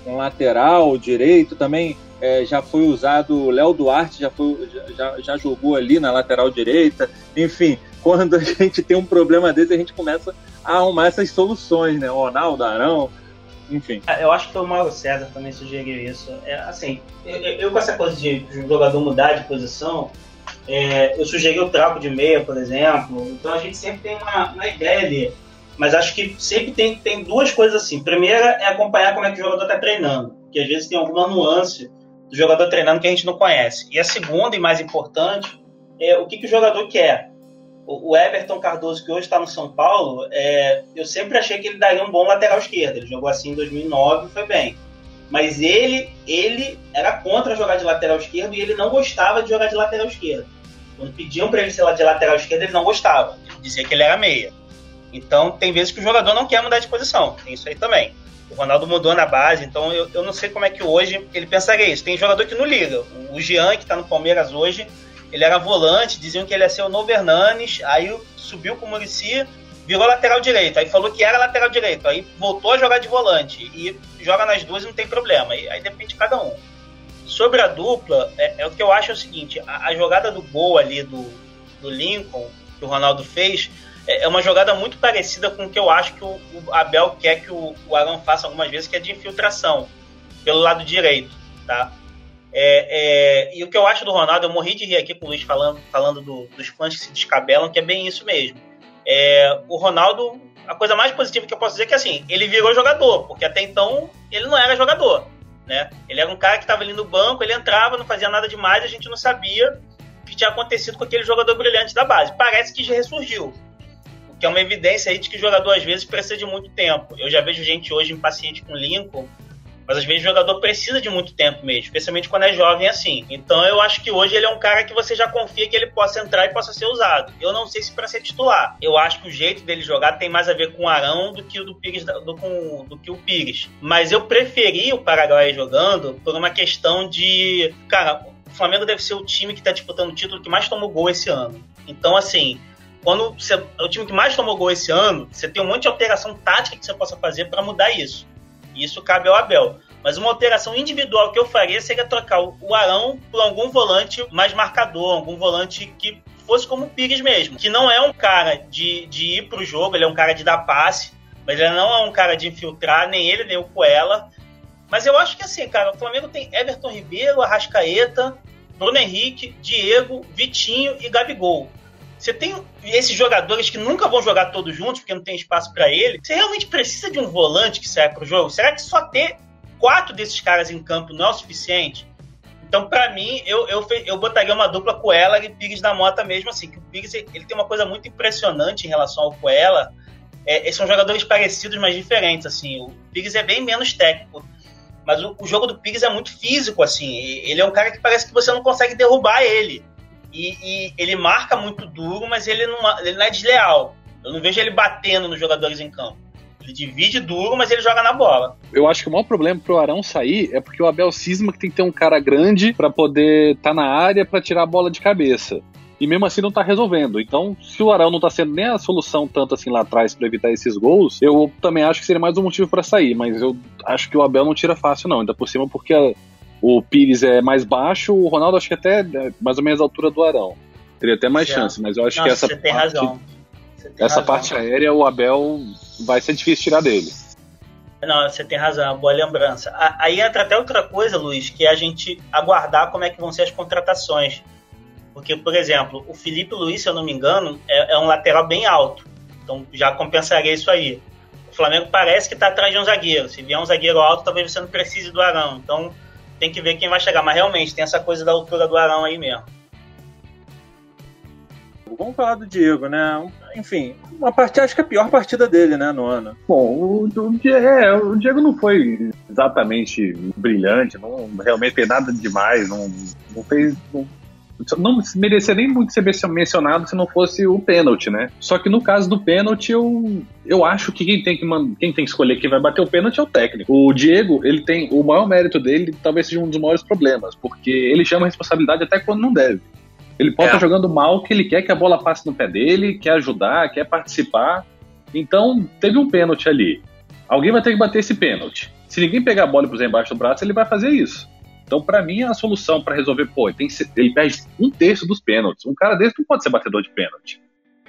um lateral direito também é, já foi usado, o Léo Duarte já, foi, já, já jogou ali na lateral direita. Enfim, quando a [LAUGHS] gente tem um problema desse, a gente começa a arrumar essas soluções, né? O Ronaldo, Arão, enfim. Ah, eu acho que o Mauro César também sugeriu isso. É, assim, eu, eu, com essa coisa de jogador mudar de posição, é, eu sugeri o trapo de meia, por exemplo. Então a gente sempre tem uma, uma ideia ali. Mas acho que sempre tem, tem duas coisas assim. Primeira é acompanhar como é que o jogador está treinando, porque às vezes tem alguma nuance do jogador treinando que a gente não conhece. E a segunda e mais importante é o que, que o jogador quer. O, Everton Cardoso, que hoje está no São Paulo, é, eu sempre achei que ele daria um bom lateral esquerdo. Ele jogou assim em 2009 e foi bem. Mas ele, ele era contra jogar de lateral esquerdo e ele não gostava de jogar de lateral esquerdo. Quando pediam para ele ser de lateral esquerdo, ele não gostava. Ele dizia que ele era meia. Então, tem vezes que o jogador não quer mudar de posição. Tem isso aí também. O Ronaldo mudou na base, então eu, eu não sei como é que hoje ele pensaria isso. Tem jogador que não liga. O Jean, que está no Palmeiras hoje, ele era volante, diziam que ele ia ser o Novo Hernanes, aí subiu com o Murici, virou lateral direito. Aí falou que era lateral direito, aí voltou a jogar de volante. E joga nas duas e não tem problema. Aí, aí depende de cada um. sobre a dupla, é, é, o que eu acho é o seguinte: a, a jogada do gol ali do, do Lincoln, que o Ronaldo fez, é, é uma jogada muito parecida com o que eu acho que o, o Abel quer que o, o Arão faça algumas vezes, que é de infiltração pelo lado direito, tá? É, é, e o que eu acho do Ronaldo, eu morri de rir aqui com o Luiz falando, falando do, dos fãs que se descabelam, que é bem isso mesmo. É, o Ronaldo, a coisa mais positiva que eu posso dizer é que assim, ele virou jogador, porque até então ele não era jogador. Né? Ele era um cara que estava ali no banco, ele entrava, não fazia nada demais, a gente não sabia o que tinha acontecido com aquele jogador brilhante da base. Parece que já ressurgiu. O que é uma evidência aí de que o jogador às vezes precisa de muito tempo. Eu já vejo gente hoje impaciente com o Lincoln, mas às vezes o jogador precisa de muito tempo mesmo, especialmente quando é jovem assim. Então eu acho que hoje ele é um cara que você já confia que ele possa entrar e possa ser usado. Eu não sei se para ser titular. Eu acho que o jeito dele jogar tem mais a ver com o Arão do que o do Pires, do, com, do que o Pires. Mas eu preferi o Paraguai jogando por uma questão de, cara, o Flamengo deve ser o time que está disputando o título que mais tomou gol esse ano. Então assim, quando você é o time que mais tomou gol esse ano, você tem um monte de alteração tática que você possa fazer para mudar isso. Isso cabe ao Abel. Mas uma alteração individual que eu faria seria trocar o Arão por algum volante mais marcador, algum volante que fosse como o Pires mesmo. Que não é um cara de, de ir pro jogo, ele é um cara de dar passe, mas ele não é um cara de infiltrar, nem ele, nem o Coela. Mas eu acho que assim, cara, o Flamengo tem Everton Ribeiro, Arrascaeta, Bruno Henrique, Diego, Vitinho e Gabigol. Você tem esses jogadores que nunca vão jogar todos juntos, porque não tem espaço para ele. Você realmente precisa de um volante que saia pro jogo? Será que só ter quatro desses caras em campo não é o suficiente? Então, para mim, eu, eu, eu botaria uma dupla Coela e Pires da Mota mesmo assim. Que o Pires ele tem uma coisa muito impressionante em relação ao Coela. É, são jogadores parecidos, mas diferentes. assim. O Pires é bem menos técnico. Mas o, o jogo do Pires é muito físico, assim. Ele é um cara que parece que você não consegue derrubar ele. E, e, ele marca muito duro, mas ele não, ele não é desleal. Eu não vejo ele batendo nos jogadores em campo. Ele divide duro, mas ele joga na bola. Eu acho que o maior problema pro Arão sair é porque o Abel cisma que tem que ter um cara grande para poder estar tá na área para tirar a bola de cabeça. E mesmo assim não tá resolvendo. Então, se o Arão não tá sendo nem a solução tanto assim lá atrás para evitar esses gols, eu também acho que seria mais um motivo para sair. Mas eu acho que o Abel não tira fácil, não. Ainda por cima, porque o Pires é mais baixo, o Ronaldo acho que até é mais ou menos a altura do Arão. Teria até mais chance, mas eu acho Nossa, que essa você tem parte, razão. Você tem essa razão. parte aérea o Abel vai ser difícil tirar dele. Não, você tem razão, é uma boa lembrança. Aí entra até outra coisa, Luiz, que é a gente aguardar como é que vão ser as contratações. Porque, por exemplo, o Felipe Luiz, se eu não me engano, é, é um lateral bem alto. Então já compensaria isso aí. O Flamengo parece que está atrás de um zagueiro. Se vier um zagueiro alto, talvez você não precise do Arão. Então tem que ver quem vai chegar. Mas realmente tem essa coisa da altura do Arão aí mesmo. Vamos falar do Diego, né? Enfim, uma partida, acho que a pior partida dele, né, no ano. Bom, o, o, é, o Diego não foi exatamente brilhante, não realmente fez nada demais, não, não fez. Não, não merecia nem muito ser mencionado se não fosse o pênalti, né? Só que no caso do pênalti, eu, eu acho que quem tem que, quem tem que escolher quem vai bater o pênalti é o técnico. O Diego, ele tem o maior mérito dele, talvez seja um dos maiores problemas, porque ele chama a responsabilidade até quando não deve. Ele pode é. estar jogando mal, que ele quer que a bola passe no pé dele, quer ajudar, quer participar. Então, teve um pênalti ali. Alguém vai ter que bater esse pênalti. Se ninguém pegar a bola e puser embaixo do braço, ele vai fazer isso. Então, para mim, a solução para resolver, pô, ele, tem, ele perde um terço dos pênaltis. Um cara desse não pode ser batedor de pênalti.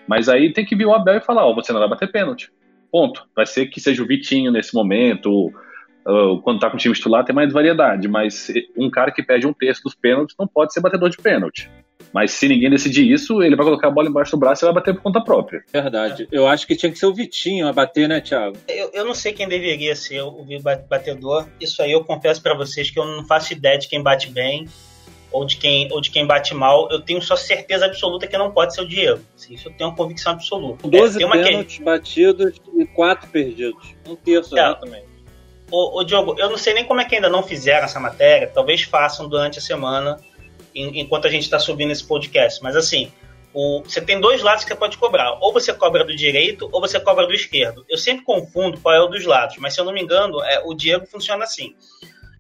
Mas aí tem que vir o Abel e falar, ó, você não vai bater pênalti. Ponto. Vai ser que seja o Vitinho nesse momento, quando tá com o time titular tem mais variedade, mas um cara que perde um terço dos pênaltis não pode ser batedor de pênalti. Mas se ninguém decidir isso, ele vai colocar a bola embaixo do braço e vai bater por conta própria. Verdade. Eu acho que tinha que ser o Vitinho a bater, né, Thiago? Eu, eu não sei quem deveria ser o batedor. Isso aí eu confesso para vocês que eu não faço ideia de quem bate bem ou de quem, ou de quem bate mal. Eu tenho só certeza absoluta que não pode ser o Diego. Isso eu tenho uma convicção absoluta. 12 é, pênaltis que... batidos e 4 perdidos. Um terço, é. exatamente. Ô, ô, Diogo, eu não sei nem como é que ainda não fizeram essa matéria. Talvez façam durante a semana enquanto a gente está subindo esse podcast. Mas assim, o, você tem dois lados que você pode cobrar. Ou você cobra do direito ou você cobra do esquerdo. Eu sempre confundo qual é o dos lados, mas se eu não me engano, é, o Diego funciona assim.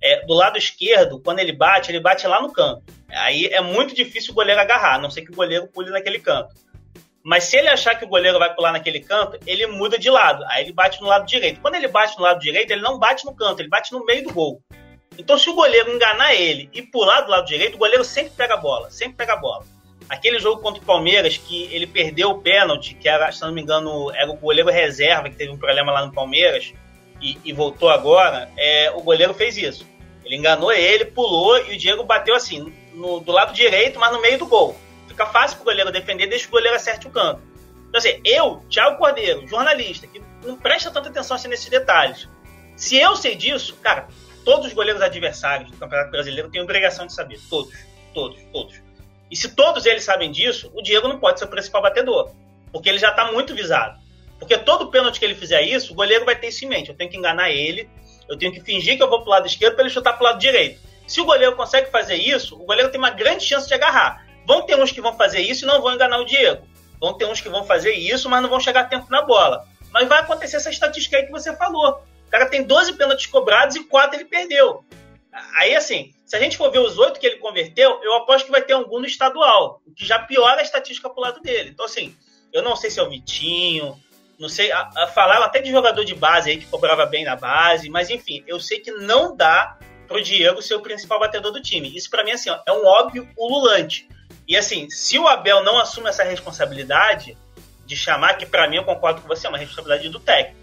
É, do lado esquerdo, quando ele bate, ele bate lá no canto. Aí é muito difícil o goleiro agarrar, a não ser que o goleiro pule naquele canto. Mas se ele achar que o goleiro vai pular naquele canto, ele muda de lado. Aí ele bate no lado direito. Quando ele bate no lado direito, ele não bate no canto, ele bate no meio do gol. Então, se o goleiro enganar ele e pular do lado direito, o goleiro sempre pega a bola, sempre pega a bola. Aquele jogo contra o Palmeiras, que ele perdeu o pênalti, que era, se não me engano, era o goleiro reserva, que teve um problema lá no Palmeiras, e, e voltou agora, é, o goleiro fez isso. Ele enganou ele, pulou e o Diego bateu assim, no, do lado direito, mas no meio do gol. Fica fácil pro goleiro defender, deixa o goleiro acerte o canto. Então, assim, eu, Thiago Cordeiro, jornalista, que não presta tanta atenção assim nesses detalhes. Se eu sei disso, cara, todos os goleiros adversários do Campeonato Brasileiro têm obrigação de saber. Todos, todos, todos. E se todos eles sabem disso, o Diego não pode ser o principal batedor. Porque ele já está muito visado. Porque todo pênalti que ele fizer isso, o goleiro vai ter isso em mente. Eu tenho que enganar ele, eu tenho que fingir que eu vou pro lado esquerdo para ele chutar pro lado direito. Se o goleiro consegue fazer isso, o goleiro tem uma grande chance de agarrar. Vão ter uns que vão fazer isso e não vão enganar o Diego. Vão ter uns que vão fazer isso, mas não vão chegar tempo na bola. Mas vai acontecer essa estatística aí que você falou. O cara tem 12 pênaltis cobrados e 4 ele perdeu. Aí, assim, se a gente for ver os oito que ele converteu, eu aposto que vai ter algum no estadual, o que já piora a estatística pro lado dele. Então, assim, eu não sei se é o Vitinho, não sei, a, a, falaram até de jogador de base aí que cobrava bem na base, mas enfim, eu sei que não dá pro Diego ser o principal batedor do time. Isso para mim assim, ó, é um óbvio ululante. E assim, se o Abel não assume essa responsabilidade de chamar, que para mim eu concordo com você, é uma responsabilidade do técnico.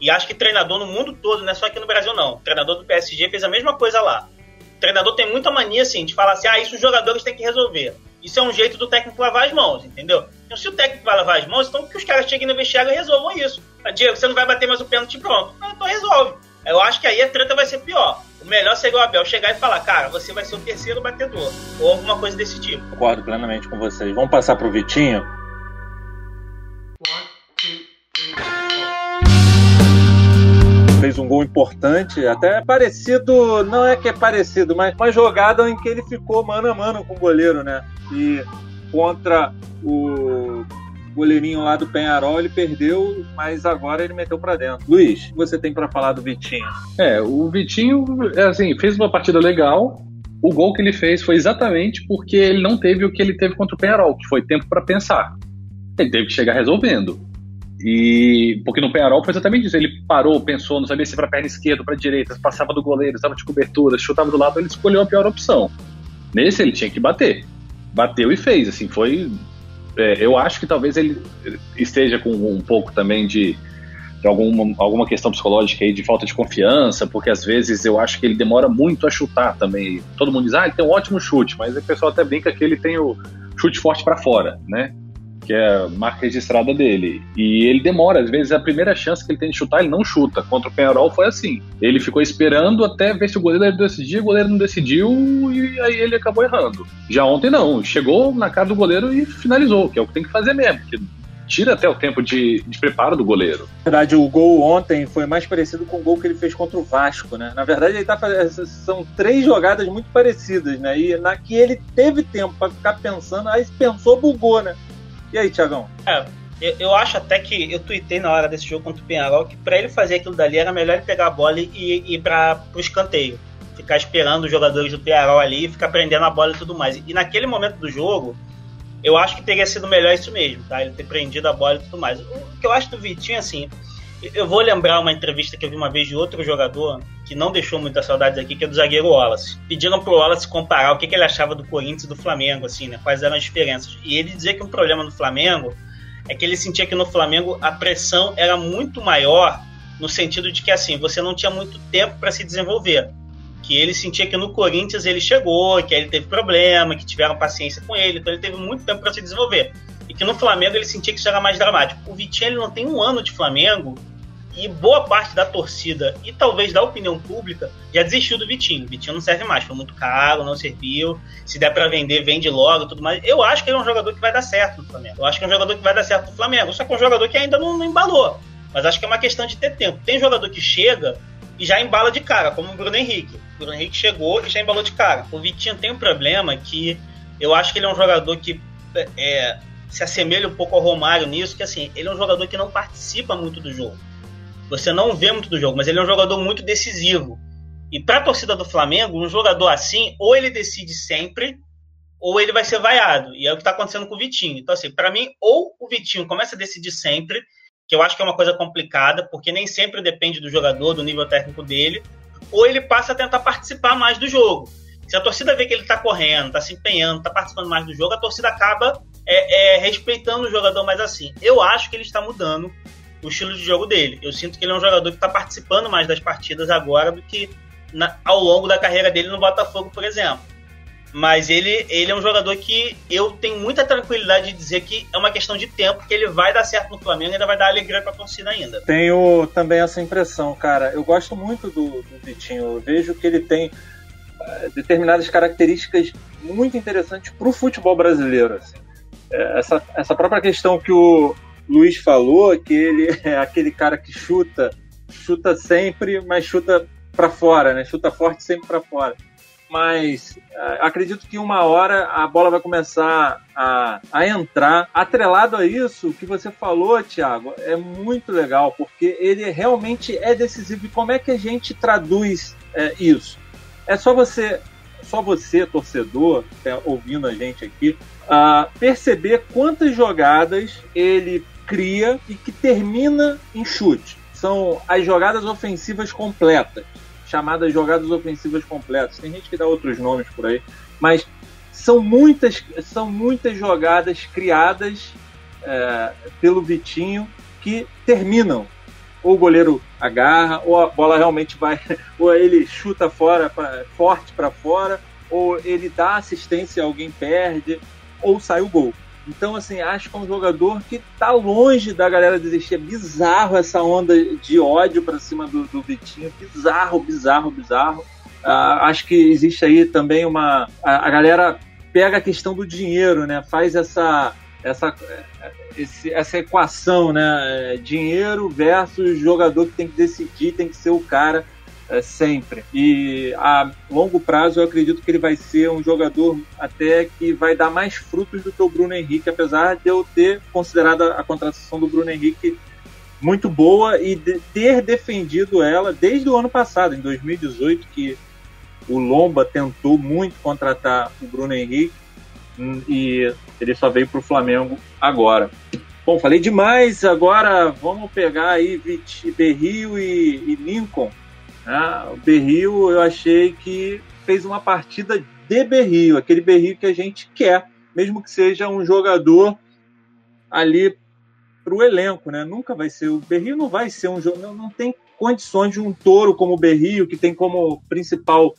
E acho que treinador no mundo todo, não é só aqui no Brasil, não. O treinador do PSG fez a mesma coisa lá. O treinador tem muita mania, assim, de falar assim, ah, isso os jogadores têm que resolver. Isso é um jeito do técnico lavar as mãos, entendeu? Então, se o técnico vai lavar as mãos, então que os caras cheguem no vestiário e resolvam isso. Ah, Diego, você não vai bater mais o pênalti pronto. Não, então resolve. Eu acho que aí a treta vai ser pior. O melhor seria o Abel chegar e falar, cara, você vai ser o terceiro batedor. Ou alguma coisa desse tipo. Concordo plenamente com vocês. Vamos passar pro Vitinho. Fez um gol importante, até parecido, não é que é parecido, mas uma jogada em que ele ficou mano a mano com o goleiro, né? E contra o goleirinho lá do Penharol, ele perdeu, mas agora ele meteu para dentro. Luiz, o que você tem para falar do Vitinho? É, o Vitinho, é assim, fez uma partida legal. O gol que ele fez foi exatamente porque ele não teve o que ele teve contra o Penharol, que foi tempo para pensar. Ele teve que chegar resolvendo. E porque no Penharol foi exatamente isso. Ele parou, pensou, não sabia se para perna esquerda ou para direita, passava do goleiro, estava de cobertura, chutava do lado, ele escolheu a pior opção. Nesse ele tinha que bater. Bateu e fez, assim, foi é, eu acho que talvez ele esteja com um pouco também de, de alguma, alguma questão psicológica aí de falta de confiança, porque às vezes eu acho que ele demora muito a chutar também. Todo mundo diz, ah, ele tem um ótimo chute, mas o pessoal até brinca que ele tem o chute forte para fora, né? Que é a marca registrada dele. E ele demora, às vezes a primeira chance que ele tem de chutar, ele não chuta. Contra o Penharol foi assim. Ele ficou esperando até ver se o goleiro decidir, o goleiro não decidiu e aí ele acabou errando. Já ontem não, chegou na cara do goleiro e finalizou, que é o que tem que fazer mesmo, que tira até o tempo de, de preparo do goleiro. Na verdade, o gol ontem foi mais parecido com o gol que ele fez contra o Vasco, né? Na verdade, ele tá fazendo, são três jogadas muito parecidas, né? E na que ele teve tempo para ficar pensando, aí pensou, bugou, né? E aí, Tiagão? É, eu, eu, acho até que eu tuitei na hora desse jogo contra o Penharol que para ele fazer aquilo dali era melhor ele pegar a bola e ir para o escanteio. Ficar esperando os jogadores do Penharol ali e ficar prendendo a bola e tudo mais. E naquele momento do jogo, eu acho que teria sido melhor isso mesmo, tá? Ele ter prendido a bola e tudo mais. O que eu acho do Vitinho, assim, eu vou lembrar uma entrevista que eu vi uma vez de outro jogador que não deixou muitas saudades aqui, que é do zagueiro Wallace. Pediram pro Wallace comparar o que, que ele achava do Corinthians e do Flamengo, assim, né? Quais eram as diferenças. E ele dizia que um problema do Flamengo é que ele sentia que no Flamengo a pressão era muito maior no sentido de que assim você não tinha muito tempo para se desenvolver. Que ele sentia que no Corinthians ele chegou, que ele teve problema, que tiveram paciência com ele, então ele teve muito tempo para se desenvolver. E que no Flamengo ele sentia que isso era mais dramático. O Vitinho ele não tem um ano de Flamengo e boa parte da torcida e talvez da opinião pública já desistiu do Vitinho. O Vitinho não serve mais, foi muito caro, não serviu. Se der para vender, vende logo tudo mais. Eu acho que ele é um jogador que vai dar certo no Flamengo. Eu acho que é um jogador que vai dar certo no Flamengo. Só que é um jogador que ainda não, não embalou. Mas acho que é uma questão de ter tempo. Tem jogador que chega e já embala de cara, como o Bruno Henrique. O Bruno Henrique chegou e já embalou de cara. O Vitinho tem um problema que eu acho que ele é um jogador que é, se assemelha um pouco ao Romário nisso, que assim, ele é um jogador que não participa muito do jogo. Você não vê muito do jogo, mas ele é um jogador muito decisivo. E para a torcida do Flamengo, um jogador assim, ou ele decide sempre, ou ele vai ser vaiado. E é o que está acontecendo com o Vitinho. Então, assim, para mim, ou o Vitinho começa a decidir sempre, que eu acho que é uma coisa complicada, porque nem sempre depende do jogador, do nível técnico dele, ou ele passa a tentar participar mais do jogo. Se a torcida vê que ele está correndo, está se empenhando, está participando mais do jogo, a torcida acaba é, é, respeitando o jogador mais assim. Eu acho que ele está mudando o estilo de jogo dele. Eu sinto que ele é um jogador que está participando mais das partidas agora do que na, ao longo da carreira dele no Botafogo, por exemplo. Mas ele, ele é um jogador que eu tenho muita tranquilidade de dizer que é uma questão de tempo, que ele vai dar certo no Flamengo e ainda vai dar alegria para a torcida ainda. Tenho também essa impressão, cara. Eu gosto muito do, do Vitinho. Eu vejo que ele tem uh, determinadas características muito interessantes para o futebol brasileiro. Assim. É, essa, essa própria questão que o Luiz falou, que ele [LAUGHS] é aquele cara que chuta, chuta sempre, mas chuta para fora, né? Chuta forte sempre para fora mas uh, acredito que uma hora a bola vai começar a, a entrar. Atrelado a isso, o que você falou, Thiago, é muito legal, porque ele realmente é decisivo. E como é que a gente traduz é, isso? É só você, só você, torcedor, tá ouvindo a gente aqui, uh, perceber quantas jogadas ele cria e que termina em chute. São as jogadas ofensivas completas chamadas jogadas ofensivas completas. Tem gente que dá outros nomes por aí, mas são muitas, são muitas jogadas criadas é, pelo Vitinho que terminam. Ou o goleiro agarra, ou a bola realmente vai, [LAUGHS] ou ele chuta fora, pra, forte para fora, ou ele dá assistência alguém perde, ou sai o gol. Então, assim, acho que é um jogador que tá longe da galera desistir. É bizarro essa onda de ódio para cima do, do Vitinho. Bizarro, bizarro, bizarro. Uh, acho que existe aí também uma. A, a, galera pega a questão do dinheiro, né? Faz essa. Essa, esse, essa equação, né? Dinheiro versus jogador que tem que decidir, tem que ser o cara é, sempre. E a longo prazo eu acredito que ele vai ser um jogador até que vai dar mais frutos do que o Bruno Henrique, apesar de eu ter considerado a contratação do Bruno Henrique muito boa e de ter defendido ela desde o ano passado, em 2018, que o Lomba tentou muito contratar o Bruno Henrique hum, e ele só veio para o Flamengo agora. Bom, falei demais, agora vamos pegar aí Berrio e, e Lincoln né? O Berrio, eu achei que fez uma partida de Berrio, aquele Berrio que a gente quer, mesmo que seja um jogador ali para o elenco, né? Nunca vai ser o Berrio, não vai ser um jogo, não, não tem condições de um touro como o Berrio, que tem como principal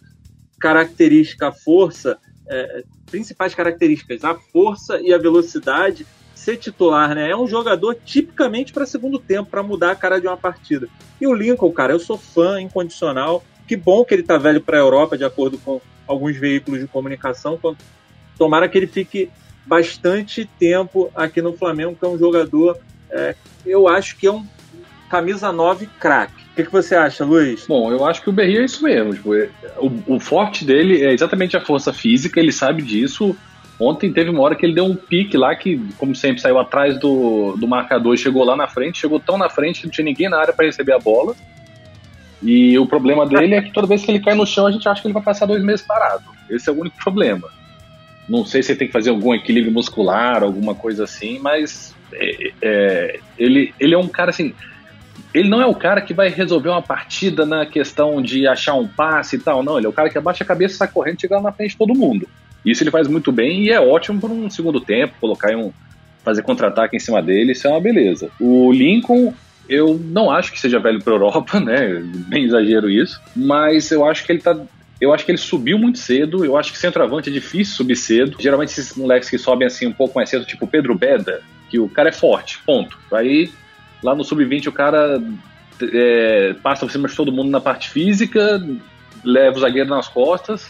característica a força, é, principais características a força e a velocidade ser titular, né? É um jogador tipicamente para segundo tempo, para mudar a cara de uma partida. E o Lincoln, cara, eu sou fã incondicional. Que bom que ele tá velho para a Europa, de acordo com alguns veículos de comunicação. Tomara que ele fique bastante tempo aqui no Flamengo, que é um jogador, é, eu acho que é um camisa 9 craque. O que, que, você acha, Luiz? Bom, eu acho que o Berri é isso mesmo. Tipo, é, o, o forte dele é exatamente a força física, ele sabe disso Ontem teve uma hora que ele deu um pique lá que, como sempre, saiu atrás do, do marcador e chegou lá na frente, chegou tão na frente que não tinha ninguém na área para receber a bola. E o problema dele é que toda vez que ele cai no chão, a gente acha que ele vai passar dois meses parado. Esse é o único problema. Não sei se ele tem que fazer algum equilíbrio muscular, alguma coisa assim, mas é, é, ele, ele é um cara assim. Ele não é o cara que vai resolver uma partida na questão de achar um passe e tal, não. Ele é o cara que abaixa a cabeça, sai correndo e chega lá na frente de todo mundo. Isso ele faz muito bem e é ótimo para um segundo tempo, colocar um. fazer contra-ataque em cima dele, isso é uma beleza. O Lincoln, eu não acho que seja velho para Europa, [LAUGHS] né? Bem exagero isso, mas eu acho que ele tá. Eu acho que ele subiu muito cedo. Eu acho que centroavante é difícil subir cedo. Geralmente esses moleques que sobem assim um pouco mais cedo, tipo Pedro Beda, que o cara é forte, ponto. Aí lá no sub-20 o cara é, passa por cima de todo mundo na parte física, leva o zagueiro nas costas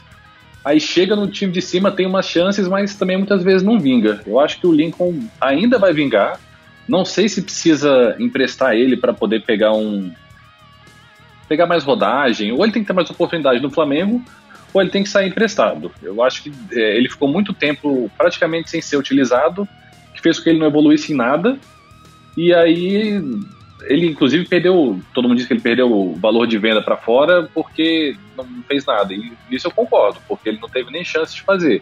Aí chega no time de cima, tem umas chances, mas também muitas vezes não vinga. Eu acho que o Lincoln ainda vai vingar. Não sei se precisa emprestar ele para poder pegar um pegar mais rodagem, ou ele tem que ter mais oportunidade no Flamengo, ou ele tem que sair emprestado. Eu acho que é, ele ficou muito tempo praticamente sem ser utilizado, que fez com que ele não evoluísse em nada. E aí ele inclusive perdeu, todo mundo diz que ele perdeu o valor de venda para fora porque não fez nada. E isso eu concordo, porque ele não teve nem chance de fazer.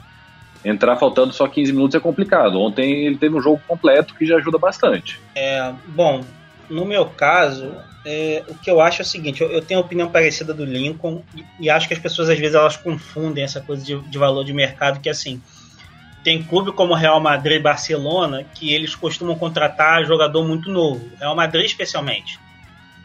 Entrar faltando só 15 minutos é complicado. Ontem ele teve um jogo completo que já ajuda bastante. É, bom, no meu caso, é, o que eu acho é o seguinte: eu, eu, tenho opinião parecida do Lincoln e, e, acho que as pessoas às vezes elas confundem essa coisa de, de valor de mercado, que assim tem clube como Real Madrid e Barcelona que eles costumam contratar jogador muito novo, Real Madrid especialmente.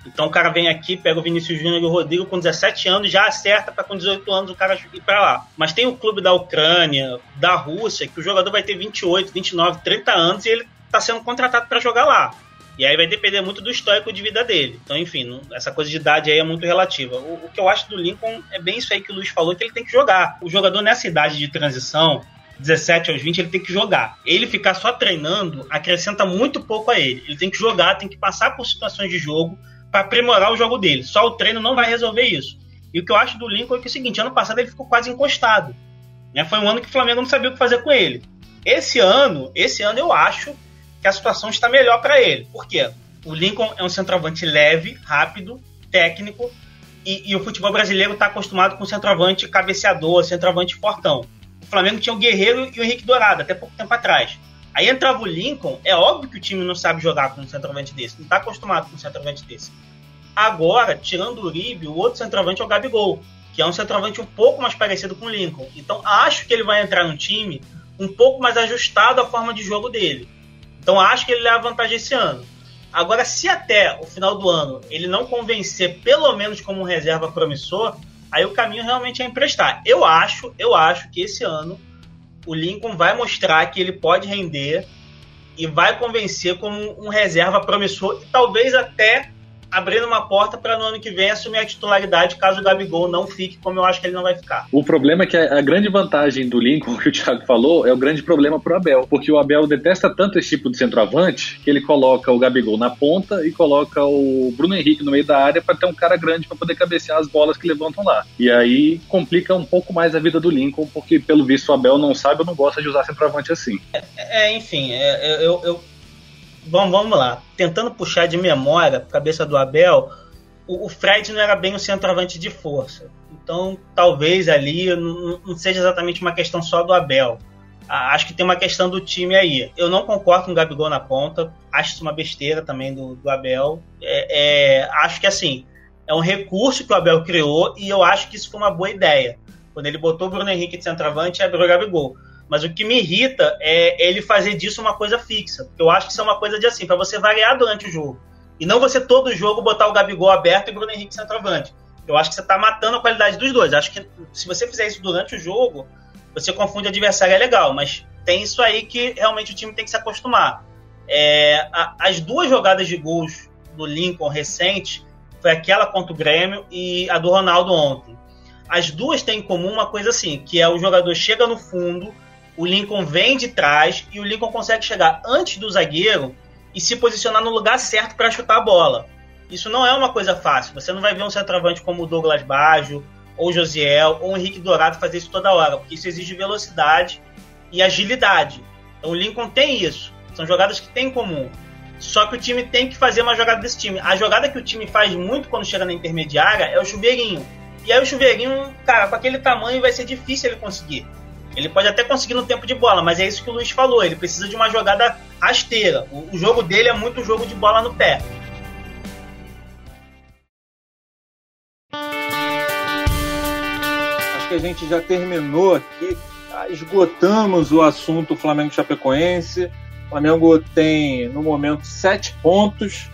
Então o cara vem aqui, pega o Vinícius Júnior e o Rodrigo com 17 anos, já acerta para com 18 anos o cara ir para lá. Mas tem o clube da Ucrânia, da Rússia, que o jogador vai ter 28, 29, 30 anos e ele está sendo contratado para jogar lá. E aí vai depender muito do histórico de vida dele. Então, enfim, essa coisa de idade aí é muito relativa. O, o, que eu acho do Lincoln é bem isso aí que o Luiz falou, que ele tem que jogar. O jogador nessa idade de transição, 17 aos 20, ele tem que jogar. Ele ficar só treinando acrescenta muito pouco a ele. Ele tem que jogar, tem que passar por situações de jogo para aprimorar o jogo dele. Só o treino não vai resolver isso. E o que eu acho do Lincoln é que é o seguinte: ano passado ele ficou quase encostado. Né? Foi um ano que o Flamengo não sabia o que fazer com ele. Esse ano, esse ano eu acho que a situação está melhor para ele. Por quê? O Lincoln é um centroavante leve, rápido, técnico, e, e o futebol brasileiro está acostumado com centroavante cabeceador, centroavante fortão. Flamengo tinha o Guerreiro e o Henrique Dourado, até pouco tempo atrás. Aí entrava o Lincoln, é óbvio que o time não sabe jogar com um centroavante desse, não está acostumado com um centroavante desse. Agora, tirando o Uribe, o outro centroavante é o Gabigol, que é um centroavante um pouco mais parecido com o Lincoln. Então acho que ele vai entrar no time um pouco mais ajustado à forma de jogo dele. Então acho que ele leva vantagem esse ano. Agora, se até o final do ano ele não convencer, pelo menos como um reserva promissor, aí o caminho realmente é emprestar. Eu acho, eu acho que esse ano o Lincoln vai mostrar que ele pode render e vai convencer como um reserva promissor e talvez até abrindo uma porta para no ano que vem assumir a titularidade caso o Gabigol não fique como eu acho que ele não vai ficar. O problema é que a, grande vantagem do Lincoln, [LAUGHS] que o Thiago falou, é o grande problema para o Abel, porque o Abel detesta tanto esse tipo de centroavante que ele coloca o Gabigol na ponta e coloca o Bruno Henrique no meio da área para ter um cara grande para poder cabecear as bolas que levantam lá. E aí complica um pouco mais a vida do Lincoln, porque pelo visto o Abel não sabe ou não gosta de usar centroavante assim. É, é enfim, é, eu, eu Bom, vamos lá. Tentando puxar de memória, cabeça do Abel, o, o Fred não era bem o centroavante de força. Então, talvez ali não, não seja exatamente uma questão só do Abel. Acho que tem uma questão do time aí. Eu não concordo com o Gabigol na ponta. Acho isso uma besteira também do, do Abel. É, é, acho que assim, é um recurso que o Abel criou e eu acho que isso foi uma boa ideia. Quando ele botou o Bruno Henrique de centroavante e abriu o Gabigol. Mas o que me irrita é ele fazer disso uma coisa fixa. Eu acho que isso é uma coisa de assim, para você variar durante o jogo. E não você todo jogo botar o Gabigol aberto e o Bruno Henrique centroavante. Eu acho que você está matando a qualidade dos dois. Acho que se você fizer isso durante o jogo, você confunde adversário, é legal. Mas tem isso aí que realmente o time tem que se acostumar. É, a, as duas jogadas de gols do Lincoln recente foi aquela contra o Grêmio e a do Ronaldo ontem. As duas têm em comum uma coisa assim, que é o jogador chega no fundo, o Lincoln vem de trás e o Lincoln consegue chegar antes do zagueiro e se posicionar no lugar certo para chutar a bola. Isso não é uma coisa fácil. Você não vai ver um centroavante como o Douglas Baggio, ou Josiel, ou Henrique Dourado fazer isso toda hora, porque isso exige velocidade e agilidade. Então o Lincoln tem isso. São jogadas que tem em comum. Só que o time tem que fazer uma jogada desse time. A jogada que o time faz muito quando chega na intermediária é o chuveirinho. E aí o chuveirinho, cara, com aquele tamanho vai ser difícil ele conseguir. Ele pode até conseguir no tempo de bola, mas é isso que o Luiz falou. Ele precisa de uma jogada rasteira. O, o jogo dele é muito jogo de bola no pé. Acho que a gente já terminou aqui. Esgotamos o assunto Flamengo Chapecoense. O Flamengo tem, no momento, sete pontos.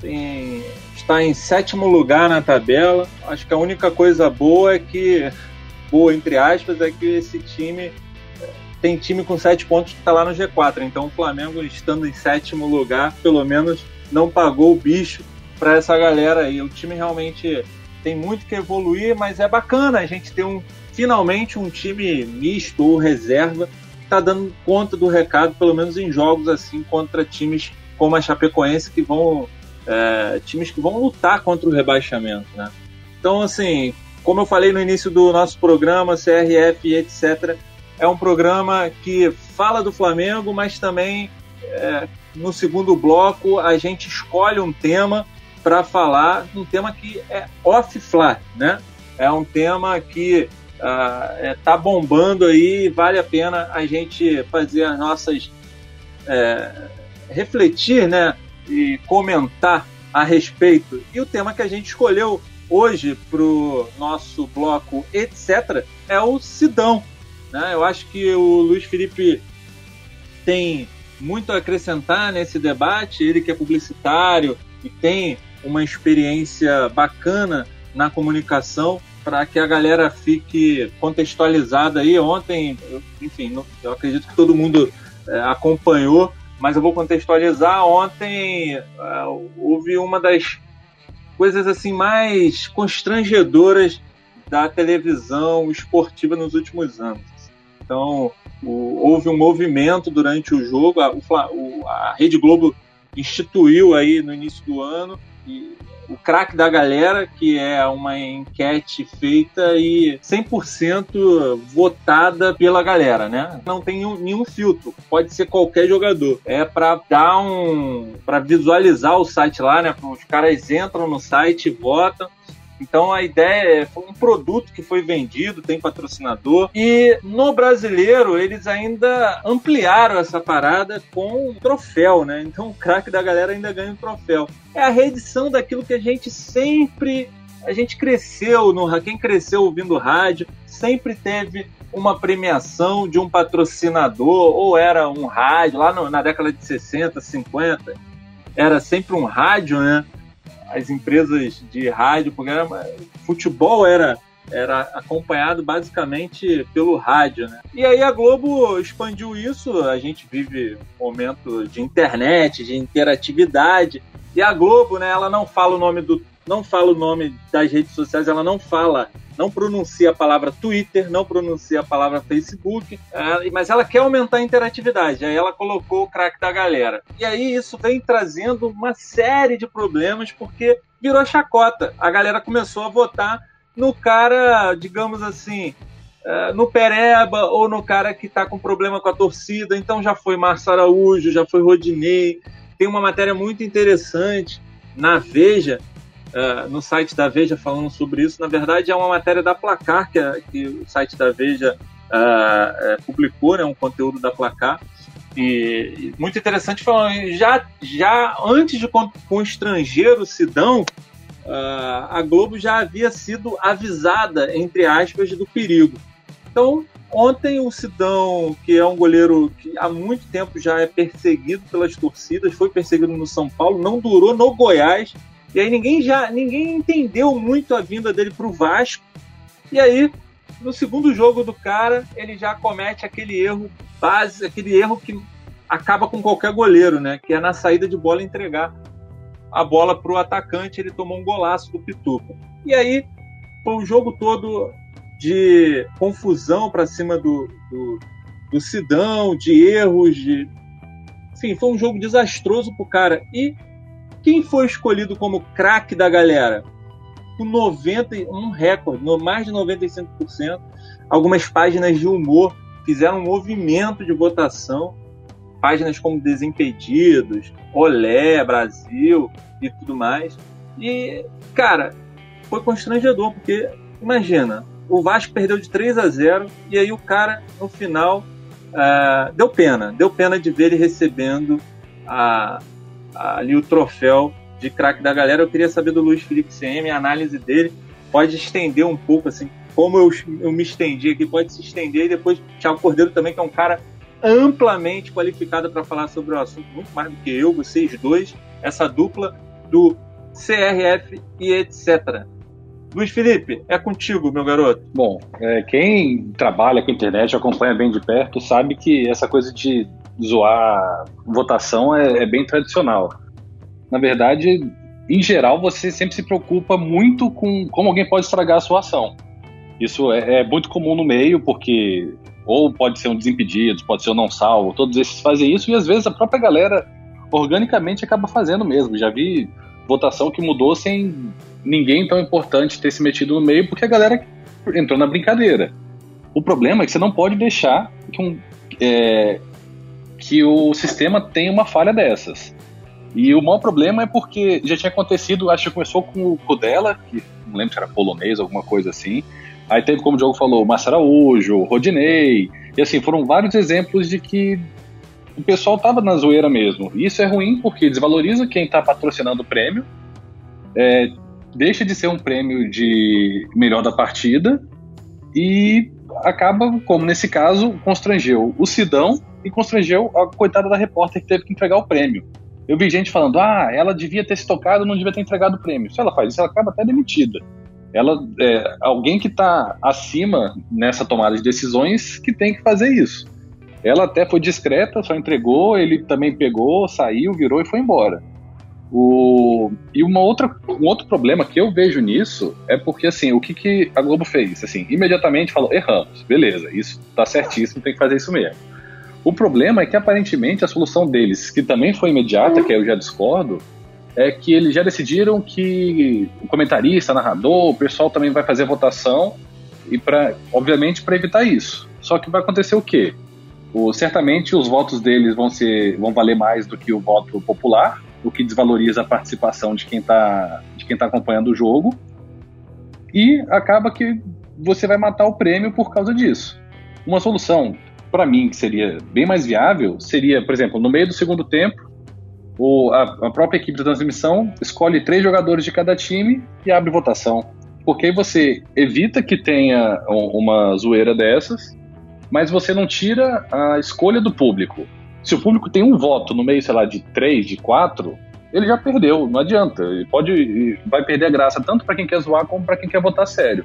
Tem, está em sétimo lugar na tabela. Acho que a única coisa boa é que boa, entre aspas, é que esse time tem time com sete pontos que está lá no G4. Então o Flamengo, estando em sétimo lugar, pelo menos não pagou o bicho para essa galera aí. O time realmente tem muito que evoluir, mas é bacana a gente ter um finalmente um time misto ou reserva que está dando conta do recado, pelo menos em jogos assim contra times como a Chapecoense que vão é, times que vão lutar contra o rebaixamento, né? Então assim como eu falei no início do nosso programa, CRF, etc., é um programa que fala do Flamengo, mas também é, no segundo bloco a gente escolhe um tema para falar, um tema que é off-fly, né? É um tema que está uh, é, tá bombando aí, vale a pena a gente fazer as nossas é, refletir, né? e comentar a respeito. E o tema que a gente escolheu hoje para o nosso bloco, etc., é o Sidão. Né? Eu acho que o Luiz Felipe tem muito a acrescentar nesse debate, ele que é publicitário e tem uma experiência bacana na comunicação para que a galera fique contextualizada aí. Ontem, enfim, eu acredito que todo mundo é, acompanhou, mas eu vou contextualizar. Ontem é, houve uma das coisas assim mais constrangedoras da televisão esportiva nos últimos anos. Então, o, houve um movimento durante o jogo, a, o, a Rede Globo instituiu aí no início do ano e o craque da galera, que é uma enquete feita e 100% votada pela galera, né? Não tem nenhum, nenhum filtro, pode ser qualquer jogador. É para dar um. para visualizar o site lá, né? Os caras entram no site, votam então a ideia é, foi um produto que foi vendido, tem patrocinador. E no brasileiro, eles ainda ampliaram essa parada com um troféu, né? Então o craque da galera ainda ganha um troféu. É a reedição daquilo que a gente sempre. A gente cresceu, no, quem cresceu ouvindo rádio, sempre teve uma premiação de um patrocinador, ou era um rádio, lá no, na década de 60, 50, era sempre um rádio, né? As empresas de rádio, era, futebol era era acompanhado basicamente pelo rádio, né? E aí a Globo expandiu isso, a gente vive um momento de internet, de interatividade, e a Globo, né, ela não fala o nome do não fala o nome das redes sociais, ela não fala não pronuncia a palavra Twitter, não pronuncia a palavra Facebook, é, mas ela quer aumentar a interatividade. Aí ela colocou o craque da galera. E aí isso vem trazendo uma série de problemas, porque virou chacota. A galera começou a votar no cara, digamos assim, é, no Pereba ou no cara que está com problema com a torcida. Então já foi Márcio Araújo, já foi Rodinei. Tem uma matéria muito interessante na Veja uh, no site da Veja falando sobre isso. Na verdade, é uma matéria da Placar que, que o site da Veja uh, publicou, né, um conteúdo da Placar. E, e muito interessante falando, já, já antes de com, com o estrangeiro Sidão, uh, a Globo já havia sido avisada, entre aspas, do perigo. Então, ontem o Sidão, que é um goleiro que há muito tempo já é perseguido pelas torcidas, foi perseguido no São Paulo, não durou no Goiás, e aí ninguém já ninguém entendeu muito a vinda dele para o Vasco. E aí, no segundo jogo do cara, ele já comete aquele erro base, aquele erro que acaba com qualquer goleiro, né? Que é na saída de bola entregar a bola para o atacante. Ele tomou um golaço do Pituca. E aí, foi um jogo todo de confusão para cima do, do, do Sidão, de erros, de. Enfim, foi um jogo desastroso pro cara. E quem foi escolhido como craque da galera? Com 90, um recorde, mais de 95%. Algumas páginas de humor fizeram um movimento de votação. Páginas como Desimpedidos, Olé, Brasil e tudo mais. E, cara, foi constrangedor, porque imagina, o Vasco perdeu de 3 a 0 e aí o cara, no final, uh, deu pena. Deu pena de ver ele recebendo a, ali o troféu de craque da galera. Eu queria saber do Luiz Felipe CM, a análise dele. Pode estender um pouco, assim, como eu, eu me estendi aqui, pode se estender. E depois Thiago Cordeiro também, que é um cara amplamente qualificado para falar sobre o assunto, muito mais do que eu, vocês dois, essa dupla do CRF e etc. Luiz Felipe, é contigo, meu garoto. Bom, é, quem trabalha com internet, acompanha bem de perto, sabe que essa coisa de zoar votação é, é bem tradicional. Na verdade, em geral, você sempre se preocupa muito com como alguém pode estragar a sua ação. Isso é, é, muito comum no meio, porque ou pode ser um desimpedido, pode ser um não salvo, todos esses fazem isso e às vezes a própria galera organicamente acaba fazendo mesmo. Já vi votação que mudou sem ninguém tão importante ter se metido no meio, porque a galera entrou na brincadeira. O problema é que você não pode deixar que um, é, que o sistema tem uma falha dessas. E o maior problema é porque já tinha acontecido, acho que começou com o Codella, que não lembro se era polonês, alguma coisa assim. Aí teve, como o Diogo falou, Massa Araújo, Rodinei. E assim, foram vários exemplos de que o pessoal tava na zoeira mesmo. E isso é ruim porque desvaloriza quem tá patrocinando o prêmio, é, deixa de ser um prêmio de melhor da partida e acaba, como nesse caso, constrangeu o Sidão e constrangeu a coitada da repórter que teve que entregar o prêmio. Eu vi gente falando, ah, ela devia ter se tocado, não devia ter entregado o prêmio. Se ela faz isso, ela acaba até demitida. Ela é alguém que está acima nessa tomada de decisões que tem que fazer isso. Ela até foi discreta, só entregou, ele também pegou, saiu, virou e foi embora. O... E uma outra, um outro problema que eu vejo nisso é porque, assim, o que, que a Globo fez? Assim, imediatamente falou, erramos, beleza, isso tá certíssimo, tem que fazer isso mesmo. O problema é que, aparentemente, a solução deles, que também foi imediata, que eu já discordo, é que eles já decidiram que o comentarista, narrador, o pessoal também vai fazer a votação, e para obviamente, para evitar isso. Só que vai acontecer o quê? O, certamente os votos deles vão, ser, vão valer mais do que o voto popular, o que desvaloriza a participação de quem está de quem tá acompanhando o jogo. E acaba que você vai matar o prêmio por causa disso. Uma solução, para mim, que seria bem mais viável, seria, por exemplo, no meio do segundo tempo, o, a, a, própria equipe de transmissão escolhe três jogadores de cada time e abre votação. Porque aí você evita que tenha uma zoeira dessas, mas você não tira a escolha do público se o público tem um voto no meio, sei lá, de três, de quatro, ele já perdeu, não adianta. Ele pode, vai perder a graça tanto para quem quer zoar como para quem quer votar sério.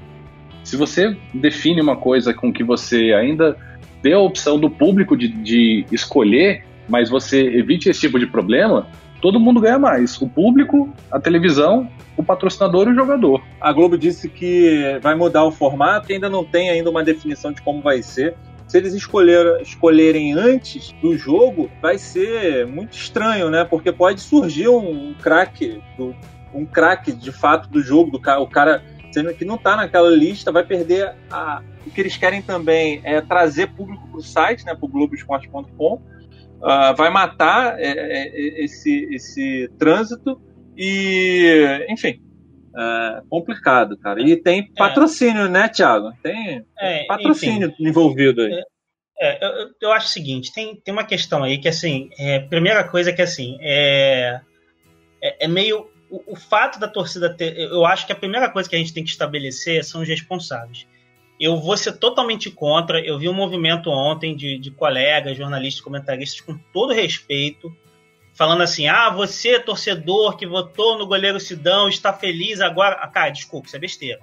Se você define uma coisa com que você ainda dê a opção do público de, de escolher, mas você evite esse tipo de problema, todo mundo ganha mais. O público, a televisão, o patrocinador e o jogador. A Globo disse que vai mudar o formato, ainda não tem ainda uma definição de como vai ser se eles escolher, escolherem antes do jogo, vai ser muito estranho, né? Porque pode surgir um, um craque, um craque de fato do jogo, do cara, o cara sendo que não está naquela lista, vai perder a. O que eles querem também é trazer público para o site, né? Para o Globoesporte.com. Uh, vai matar é, é, esse, esse trânsito e, enfim, é complicado, cara. E tem é. patrocínio, é. né, Thiago? Tem, é, patrocínio enfim, envolvido aí. É, eu, eu, acho o seguinte, tem, tem uma questão aí que, assim, é, primeira coisa que, assim, é, é, é meio... O, o, fato da torcida ter... Eu acho que a primeira coisa que a gente tem que estabelecer são os responsáveis. Eu vou ser totalmente contra. Eu vi um movimento ontem de, de colegas, jornalistas, comentaristas, com todo respeito, falando assim: ah, você, torcedor que votou no goleiro Sidão, está feliz agora. Ah, cara, desculpa, isso é besteira.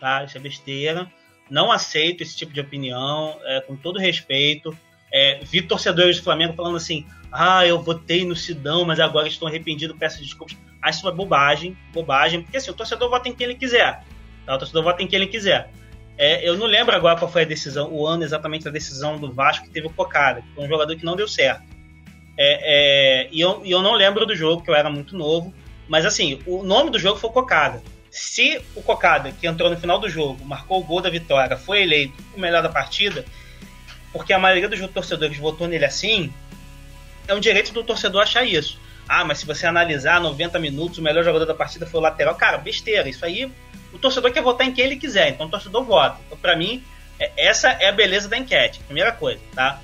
Tá? Isso é besteira. Não aceito esse tipo de opinião, é, com todo respeito. É, vi torcedores do Flamengo falando assim: ah, eu votei no Sidão, mas agora estou arrependido, peço desculpas. Acho isso uma bobagem, bobagem, porque assim, o torcedor vota em quem ele quiser. Tá? O torcedor vota em quem ele quiser. É, eu não lembro agora qual foi a decisão, o ano exatamente da decisão do Vasco que teve o Cocada, que foi um jogador que não deu certo. É, é, e, eu, e eu não lembro do jogo, que eu era muito novo. Mas assim, o nome do jogo foi Cocada. Se o Cocada, que entrou no final do jogo, marcou o gol da vitória, foi eleito o melhor da partida, porque a maioria dos torcedores votou nele assim, é um direito do torcedor achar isso. Ah, mas se você analisar 90 minutos, o melhor jogador da partida foi o lateral. Cara, besteira. Isso aí, o torcedor quer votar em quem ele quiser. Então o torcedor vota. Então, pra mim, é, essa é a beleza da enquete. Primeira coisa, tá?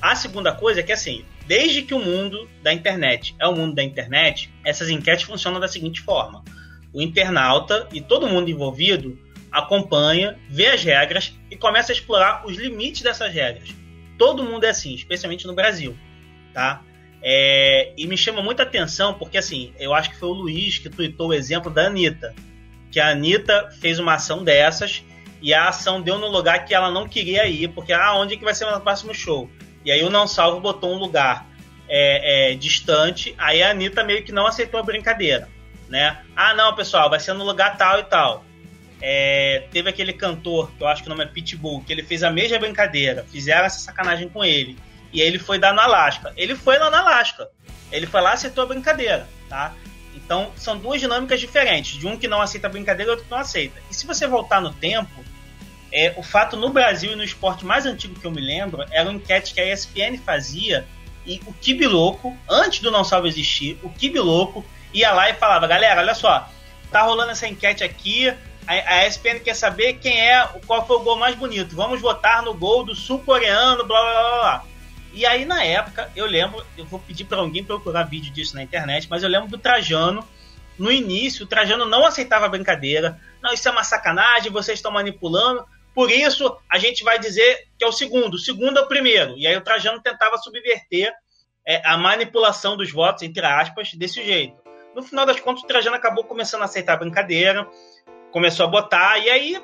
A segunda coisa é que, assim, Desde que o mundo da internet é o mundo da internet, essas enquetes funcionam da seguinte forma: o internauta e todo mundo envolvido acompanha, vê as regras e começa a explorar os limites dessas regras. Todo mundo é assim, especialmente no Brasil, tá? É, e me chama muita atenção porque, assim, eu acho que foi o Luiz que tweetou o exemplo da Anitta. Que a Anitta fez uma ação dessas e a ação deu no lugar que ela não queria ir, porque, ah, onde é que vai ser o próximo show? E aí o Não Salvo botou um lugar é, é, distante, aí a Anitta meio que não aceitou a brincadeira, né? Ah, não, pessoal, vai ser no lugar tal e tal. É, teve aquele cantor, que eu acho que o nome é Pitbull, que ele fez a mesma brincadeira, fizeram essa sacanagem com ele. E ele foi dar no Alasca. Ele foi lá no Alasca. Ele foi lá e aceitou a brincadeira, tá? Então, são duas dinâmicas diferentes. De um que não aceita a brincadeira e outro que não aceita. E se você voltar no tempo, é, o fato no Brasil e no esporte mais antigo que eu me lembro era uma enquete que a ESPN fazia e o Kibiloco, antes do Não Salve existir, o Kibiloco ia lá e falava: galera, olha só, tá rolando essa enquete aqui. A, a ESPN quer saber quem é, qual foi o gol mais bonito. Vamos votar no gol do sul-coreano, blá blá blá blá. E aí, na época, eu lembro, eu vou pedir para alguém procurar vídeo disso na internet, mas eu lembro do Trajano, no início, o Trajano não aceitava a brincadeira. Não, isso é uma sacanagem, vocês estão manipulando. Por isso, a gente vai dizer que é o segundo. O segundo é o primeiro. E aí o Trajano tentava subverter é, a manipulação dos votos, entre aspas, desse jeito. No final das contas, o Trajano acabou começando a aceitar a brincadeira, começou a botar, e aí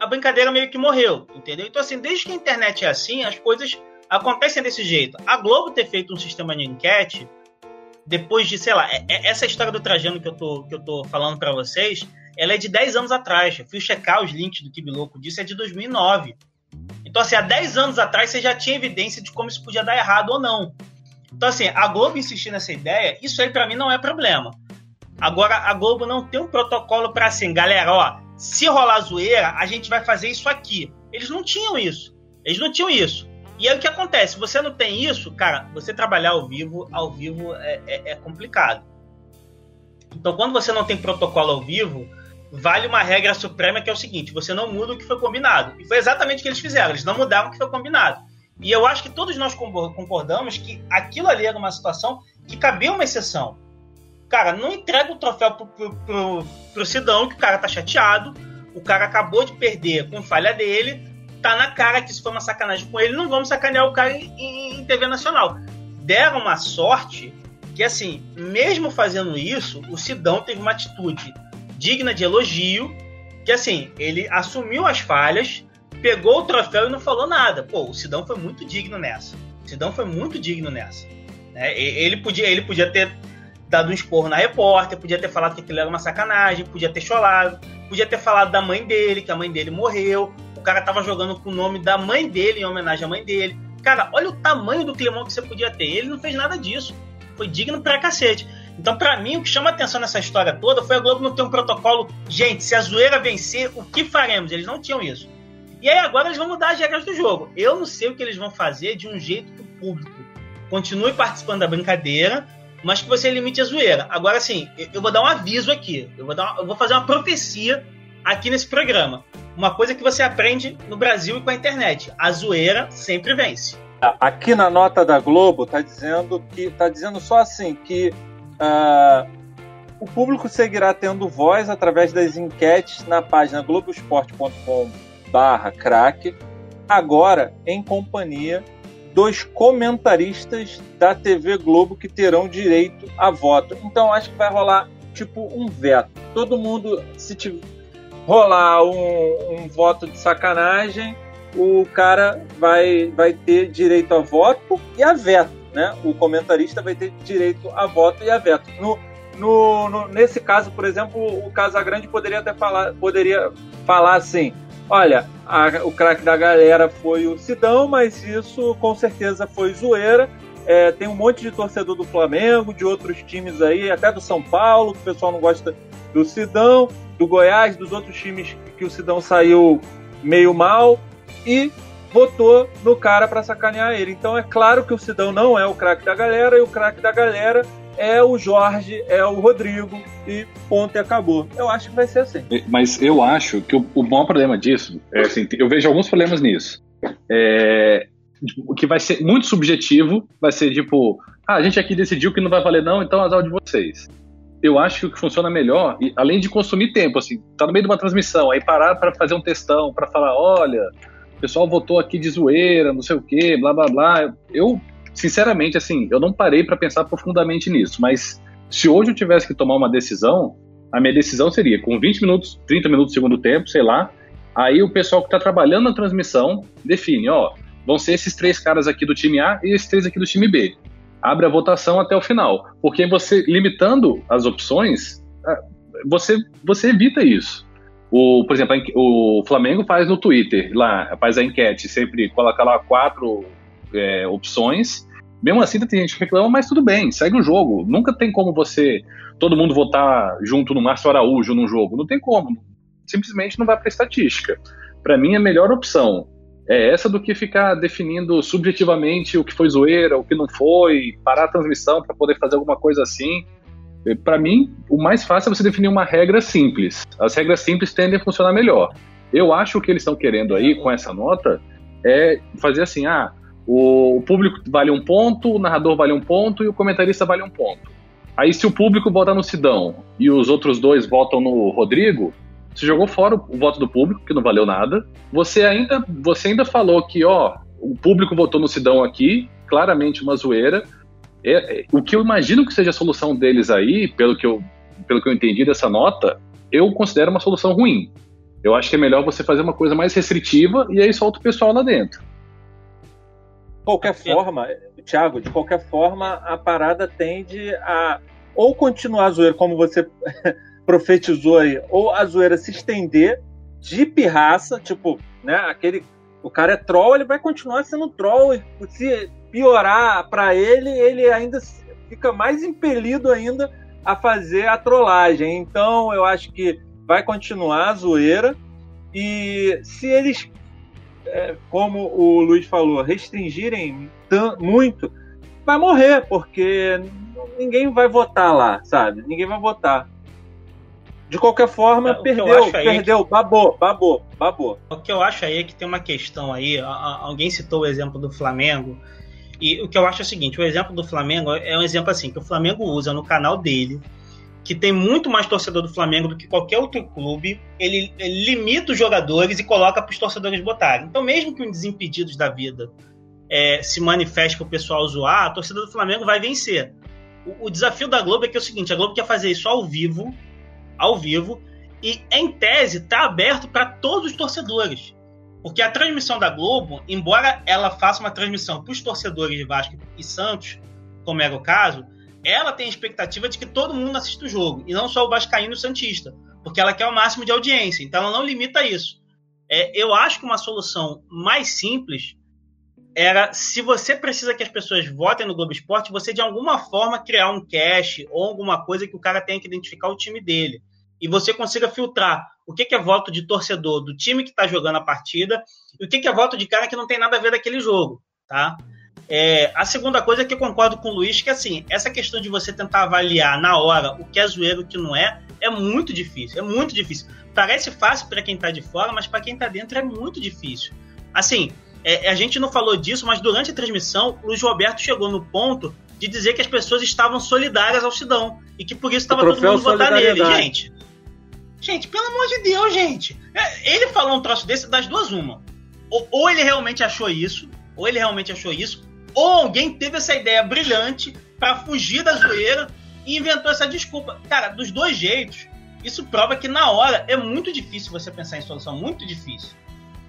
a brincadeira meio que morreu, entendeu? Então, assim, desde que a internet é assim, as coisas acontecem desse jeito. A Globo ter feito um sistema de enquete, depois de, sei lá, é, é, essa história do Trajano que eu tô, que eu tô falando para vocês, ela é de 10 anos atrás. Eu fui checar os links do Kibi Louco disso, é de 2009. Então, assim, há 10 anos atrás você já tinha evidência de como isso podia dar errado ou não. Então, assim, a Globo insistir nessa ideia, isso aí para mim não é problema. Agora, a Globo não tem um protocolo para assim, galera, ó, se rolar zoeira, a gente vai fazer isso aqui. Eles não tinham isso. Eles não tinham isso. E aí o que acontece? Você não tem isso, cara, você trabalhar ao vivo, ao vivo é, é, é complicado. Então, quando você não tem protocolo ao vivo, vale uma regra suprema que é o seguinte: você não muda o que foi combinado. E foi exatamente o que eles fizeram, eles não mudaram o que foi combinado. E eu acho que todos nós concordamos que aquilo ali era uma situação que cabia uma exceção. Cara, não entrega o troféu pro, pro, pro, pro Sidão, que o cara tá chateado, o cara acabou de perder com falha dele, tá na cara que isso foi uma sacanagem com ele, não vamos sacanear o cara em, em, TV nacional. Deram uma sorte que, assim, mesmo fazendo isso, o Sidão teve uma atitude digna de elogio, que assim, ele assumiu as falhas, pegou o troféu e não falou nada. Pô, o Sidão foi muito digno nessa. O Sidão foi muito digno nessa. Né? Ele, podia, ele podia ter dado um esporro na repórter, podia ter falado que aquilo era uma sacanagem, podia ter chorado, podia ter falado da mãe dele, que a mãe dele morreu. Cara tava jogando com o nome da mãe dele, em homenagem à mãe dele. Cara, olha o tamanho do climão que você podia ter. Ele não fez nada disso. Foi digno pra cacete. Então, para mim, o que chama atenção nessa história toda foi a Globo não ter um protocolo. Gente, se a zoeira vencer, o que faremos? Eles não tinham isso. E aí agora eles vão mudar as regras do jogo. Eu não sei o que eles vão fazer de um jeito que o público continue participando da brincadeira, mas que você limite a zoeira. Agora, sim, eu vou dar um aviso aqui. Eu vou, dar uma, eu vou fazer uma profecia aqui nesse programa. Uma coisa que você aprende no Brasil e com a internet: a zoeira sempre vence. Aqui na nota da Globo tá dizendo que tá dizendo só assim que Uh, o público seguirá tendo voz através das enquetes na página globoesporte.com/barra crack, agora em companhia dos comentaristas da TV Globo que terão direito a voto. Então acho que vai rolar tipo um veto. Todo mundo, se tiver, rolar um, um voto de sacanagem, o cara vai, vai ter direito a voto e a veto né? O comentarista vai ter direito a voto e a veto. No, no, no, nesse caso, por exemplo, o Casagrande poderia até falar, poderia falar assim: olha, a, o craque da galera foi o Sidão, mas isso com certeza foi zoeira. É, tem um monte de torcedor do Flamengo, de outros times aí, até do São Paulo, que o pessoal não gosta do Sidão, do Goiás, dos outros times que o Sidão saiu meio mal. E votou no cara para sacanear ele. Então é claro que o Sidão não é o craque da galera e o craque da galera é o Jorge, é o Rodrigo e ponto e acabou. Eu acho que vai ser assim. Mas eu acho que o, o maior problema disso é assim, eu vejo alguns problemas nisso. É, o que vai ser muito subjetivo, vai ser tipo, ah, a gente aqui decidiu que não vai valer não, então azar de vocês. Eu acho que o que funciona melhor, além de consumir tempo, assim, tá no meio de uma transmissão, aí parar para fazer um textão, para falar, olha, o pessoal votou aqui de zoeira, não sei o quê, blá blá blá. Eu, sinceramente, assim, eu não parei para pensar profundamente nisso, mas se hoje eu tivesse que tomar uma decisão, a minha decisão seria com 20 minutos, 30 minutos do segundo tempo, sei lá, aí o pessoal que está trabalhando na transmissão define, ó, vão ser esses três caras aqui do time A e esses três aqui do time B. Abre a votação até o final, porque você limitando as opções, ah, você você evita isso. O, por exemplo, o Flamengo faz no Twitter, lá, faz a enquete, sempre coloca lá quatro é, opções. Mesmo assim, tem gente que reclama, mas tudo bem, segue o jogo. Nunca tem como você, todo mundo votar junto no Márcio Araújo num jogo. Não tem como. Simplesmente não vai para estatística. Para mim, a melhor opção é essa do que ficar definindo subjetivamente o que foi zoeira, o que não foi, parar a transmissão para poder fazer alguma coisa assim. Para mim, o mais fácil é você definir uma regra simples. As regras simples tendem a funcionar melhor. Eu acho que eles estão querendo aí com essa nota é fazer assim: ah, o público vale um ponto, o narrador vale um ponto e o comentarista vale um ponto. Aí, se o público vota no Sidão e os outros dois votam no Rodrigo, você jogou fora o voto do público, que não valeu nada. Você ainda, você ainda falou que, ó, o público votou no Sidão aqui, claramente uma zoeira. É, é, o que eu imagino que seja a solução deles aí, pelo que, eu, pelo que eu entendi dessa nota, eu considero uma solução ruim. Eu acho que é melhor você fazer uma coisa mais restritiva e aí solta o pessoal lá dentro. De qualquer forma, Thiago, de qualquer forma, a parada tende a ou continuar a zoeira, como você profetizou aí, ou a zoeira se estender de pirraça, tipo, né, aquele o cara é troll, ele vai continuar sendo troll, e se piorar para ele, ele ainda fica mais impelido ainda a fazer a trollagem. Então, eu acho que vai continuar a zoeira e se eles, é, como o Luiz falou, restringirem muito, vai morrer, porque ninguém vai votar lá, sabe? Ninguém vai votar. De qualquer forma, é, perdeu, perdeu, é que... babou, babou, babou. O que eu acho aí é que tem uma questão aí, alguém citou o exemplo do Flamengo, e o que eu acho é o seguinte, o exemplo do Flamengo é um exemplo assim, que o Flamengo usa no canal dele, que tem muito mais torcedor do Flamengo do que qualquer outro clube, ele, ele limita os jogadores e coloca para os torcedores botarem. Então, mesmo que um Desimpedidos da vida é, se manifeste para o pessoal zoar, a torcida do Flamengo vai vencer. O, o, desafio da Globo é que é o seguinte: a Globo quer fazer isso ao vivo, ao vivo, e em tese está aberto para todos os torcedores. Porque a transmissão da Globo, embora ela faça uma transmissão para os torcedores de Vasco e Santos, como era o caso, ela tem a expectativa de que todo mundo assista o jogo, e não só o Vascaíno e o Santista, porque ela quer o máximo de audiência, então ela não limita isso. É, eu acho que uma solução mais simples era se você precisa que as pessoas votem no Globo Esporte, você de alguma forma criar um cache ou alguma coisa que o cara tenha que identificar o time dele. E você consiga filtrar o que, é voto de torcedor do time que está jogando a partida e o que, é voto de cara que não tem nada a ver daquele jogo, tá? É, a segunda coisa é que eu concordo com o Luiz, que assim, essa questão de você tentar avaliar na hora o que é zoeiro e o que não é, é muito difícil, é muito difícil. Parece fácil para quem está de fora, mas para quem está dentro é muito difícil. Assim, é, a gente não falou disso, mas durante a transmissão, o Luiz Roberto chegou no ponto de dizer que as pessoas estavam solidárias ao Sidão e que por isso estava todo mundo votando nele. Gente, gente, pelo amor de Deus, gente. É, ele falou um troço desse das duas uma. Ou, ou ele realmente achou isso, ou ele realmente achou isso, ou alguém teve essa ideia brilhante para fugir da zoeira e inventou essa desculpa. Cara, dos dois jeitos, isso prova que na hora é muito difícil você pensar em solução, muito difícil.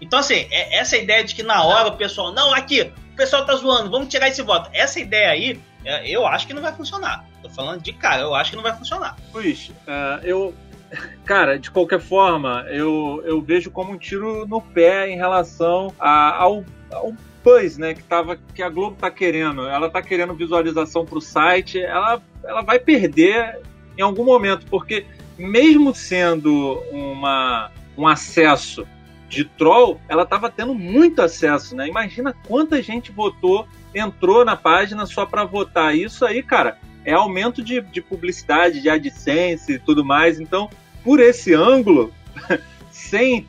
Então, assim, é, essa ideia de que na hora o pessoal, não, aqui, o pessoal tá zoando, vamos tirar esse voto. Essa ideia aí, é, eu acho que não vai funcionar. Tô falando de cara, eu acho que não vai funcionar. Luiz, uh, eu. Cara, de qualquer forma, eu, eu vejo como um tiro no pé em relação a, ao, ao buzz, né, que, tava, que a Globo tá querendo. Ela tá querendo visualização pro site, ela, ela vai perder em algum momento, porque mesmo sendo uma, um acesso de troll, ela estava tendo muito acesso, né? Imagina quanta gente votou, entrou na página só para votar. Isso aí, cara, é aumento de, de publicidade, de AdSense e tudo mais. Então, por esse ângulo, [LAUGHS] sem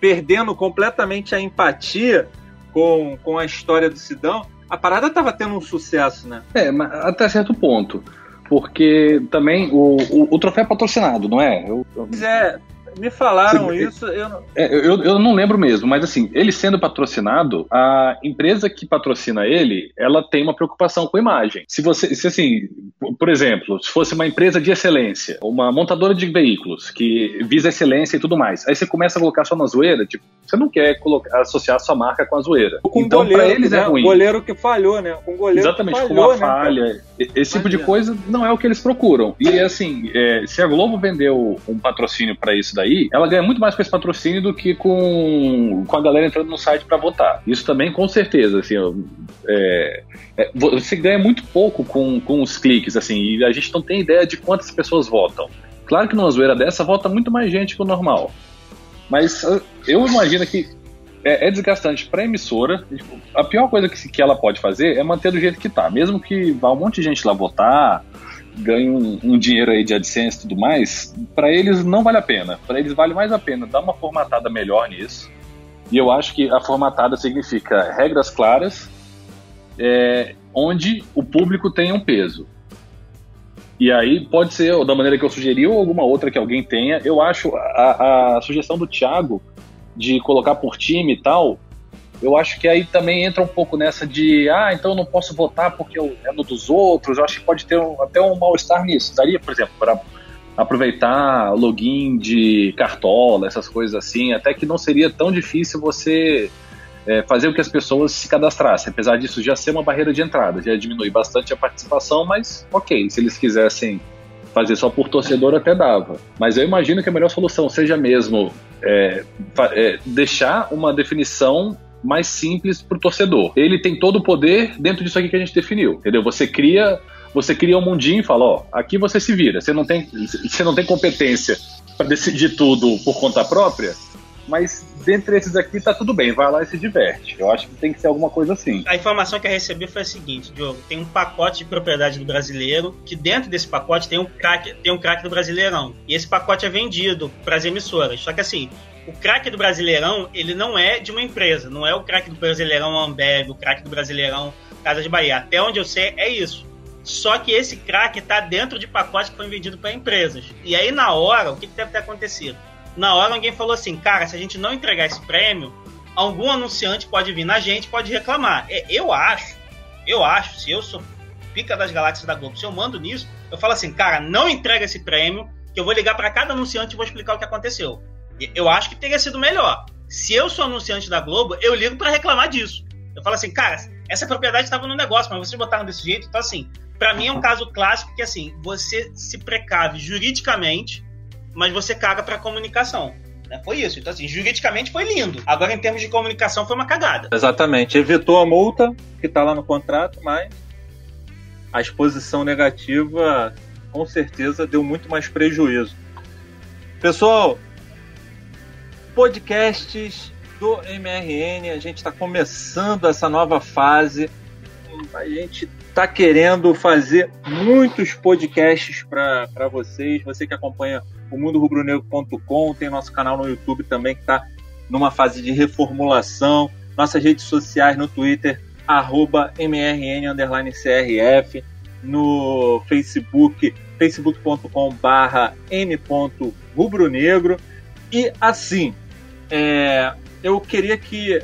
perdendo completamente a empatia com, com a história do Sidão, a parada estava tendo um sucesso, né? É, mas até certo ponto. Porque também o, o, o troféu é patrocinado, não é? Eu, eu... Pois é, me falaram Sim, isso, eu não... É, eu, eu não lembro mesmo, mas assim, ele sendo patrocinado, a empresa que patrocina ele, ela tem uma preocupação com a imagem. Se você, se assim, por exemplo, se fosse uma empresa de excelência, uma montadora de veículos que visa excelência e tudo mais, aí você começa a colocar só na zoeira, tipo, você não quer colocar, associar sua marca com a zoeira. Com então, para eles é né? é ruim. Goleiro que falhou, né? Com goleiro Exatamente, falhou, com uma né, falha. Esse Imagina. tipo de coisa não é o que eles procuram. E assim, é, se a Globo vendeu um patrocínio para isso daí, ela ganha muito mais com esse patrocínio do que com, com a galera entrando no site para votar. Isso também, com certeza, assim, é, é, você ganha muito pouco com, com os cliques, assim, e a gente não tem ideia de quantas pessoas votam. Claro que numa zoeira dessa vota muito mais gente que o normal. Mas eu imagino que é, é desgastante para a emissora. Tipo, a pior coisa que, que ela pode fazer é manter do jeito que tá. Mesmo que vá um monte de gente lá votar, ganhe um, um dinheiro aí de AdSense e tudo mais, para eles não vale a pena. Para eles vale mais a pena dar uma formatada melhor nisso. E eu acho que a formatada significa regras claras é, onde o público tenha um peso. E aí pode ser da maneira que eu sugeri ou alguma outra que alguém tenha. Eu acho a, a sugestão do Thiago de colocar por time e tal, eu acho que aí também entra um pouco nessa de, ah, então eu não posso votar porque eu é no dos outros. Eu acho que pode ter um, até um mal-estar nisso. Daria, por exemplo, para aproveitar login de cartola, essas coisas assim, até que não seria tão difícil você é, fazer com que as pessoas se cadastrassem. Apesar disso já ser uma barreira de entrada, já diminui bastante a participação, mas ok, se eles quisessem fazer só por torcedor até dava. Mas eu imagino que a melhor solução seja mesmo é, é, deixar uma definição mais simples para o torcedor. Ele tem todo o poder dentro disso aqui que a gente definiu, entendeu? Você cria você cria um mundinho e fala, ó, aqui você se vira. Você não tem, você não tem competência para decidir tudo por conta própria, mas dentre esses aqui tá tudo bem, vai lá e se diverte. Eu acho que tem que ser alguma coisa assim. A informação que eu recebi foi a seguinte, Diogo, tem um pacote de propriedade do brasileiro, que dentro desse pacote tem um craque, tem um craque do Brasileirão. E esse pacote é vendido para as emissoras. Só que assim, o craque do Brasileirão, ele não é de uma empresa, não é o craque do Brasileirão Ambev, o craque do Brasileirão Casa de Bahia. Até onde eu sei é isso. Só que esse craque está dentro de pacote que foi vendido para empresas. E aí na hora, o que, que deve ter acontecido? na hora alguém falou assim, cara, se a gente não entregar esse prêmio, algum anunciante pode vir na gente, pode reclamar. É, eu acho, eu acho, se eu sou pica das galáxias da Globo, se eu mando nisso, eu falo assim, cara, não entrega esse prêmio, que eu vou ligar para cada anunciante e vou explicar o que aconteceu. Eu acho que teria sido melhor. Se eu sou anunciante da Globo, eu ligo para reclamar disso. Eu falo assim, cara, essa propriedade estava no negócio, mas vocês botaram desse jeito. Então, assim, para mim é um caso clássico que, assim, você se precave juridicamente mas você caga para comunicação. Né? Foi isso. Então, assim, juridicamente foi lindo. Agora, em termos de comunicação, foi uma cagada. Exatamente. Evitou a multa, que está lá no contrato, mas a exposição negativa, com certeza, deu muito mais prejuízo. Pessoal, podcasts do MRN, a gente está começando essa nova fase. A gente está querendo fazer muitos podcasts para vocês. Você que acompanha o mundorubronegro.com, tem nosso canal no YouTube também que está numa fase de reformulação, nossas redes sociais no Twitter, arroba mrn_crf, no Facebook, facebook.com barra m.rubronegro, e assim, é, eu queria que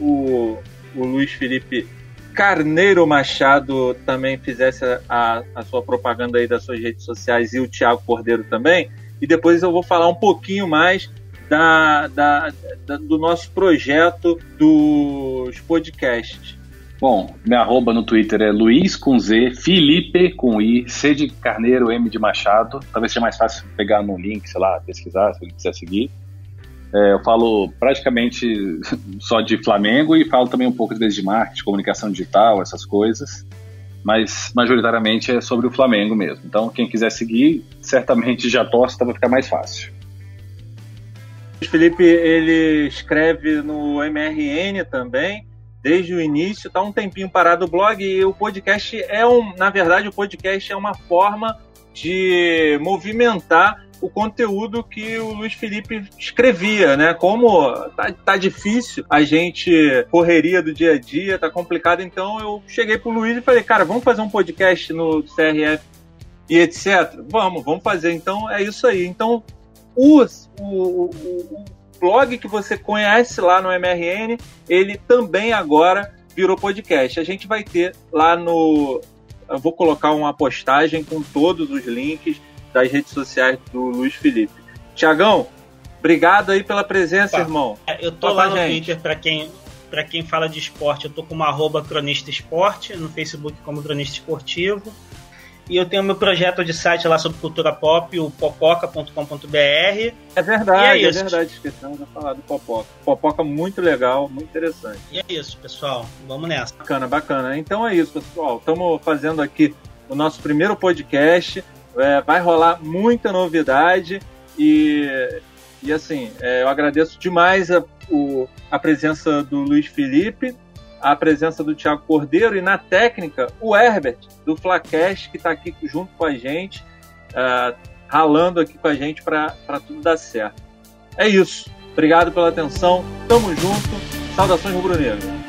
o, o Luiz Felipe Carneiro Machado também fizesse a, a, sua propaganda aí das suas redes sociais e o Thiago Cordeiro também, e depois eu vou falar um pouquinho mais da, da, da, do nosso projeto dos podcasts. Bom, minha arroba no Twitter é Luiz com Z, Felipe com I, C de Carneiro, M de Machado. Talvez seja mais fácil pegar no link, sei lá, pesquisar, se ele quiser seguir. É, eu falo praticamente [LAUGHS] só de Flamengo e falo também um pouco de marketing, comunicação digital, essas coisas mas majoritariamente é sobre o Flamengo mesmo. Então, quem quiser seguir, certamente já torce, então vai ficar mais fácil. O Felipe, ele escreve no MRN também, desde o início, está um tempinho parado o blog e o podcast é um, na verdade, o podcast é uma forma de movimentar o conteúdo que o Luiz Felipe escrevia, né? Como tá, tá difícil, a gente correria do dia a dia, tá complicado, então eu cheguei pro Luiz e falei, cara, vamos fazer um podcast no CRF e etc. Vamos, vamos fazer. Então é isso aí. Então o, o, o blog que você conhece lá no MRN, ele também agora virou podcast. A gente vai ter lá no. Eu vou colocar uma postagem com todos os links das redes sociais do Luiz Felipe. Tiagão, obrigado aí pela presença, Opa, irmão. É, eu tô lá no gente. Twitter para quem para quem fala de esporte, eu tô como arroba cronista esporte, no Facebook como cronista esportivo. E eu tenho meu projeto de site lá sobre cultura pop, o popoca.com.br. É verdade, é, é, verdade, esquecemos de falar do Popoca. Popoca muito legal, muito interessante. E é isso, pessoal. Vamos nessa. Bacana, bacana. Então é isso, pessoal. Estamos fazendo aqui o nosso primeiro podcast. É, vai rolar muita novidade e, e assim, é, eu agradeço demais a, o, a presença do Luiz Felipe, a presença do Thiago Cordeiro e na técnica o Herbert do Flacast que está aqui junto com a gente, uh, ralando aqui com a gente para tudo dar certo. É isso. Obrigado pela atenção. Tamo junto. Saudações rubro-negro.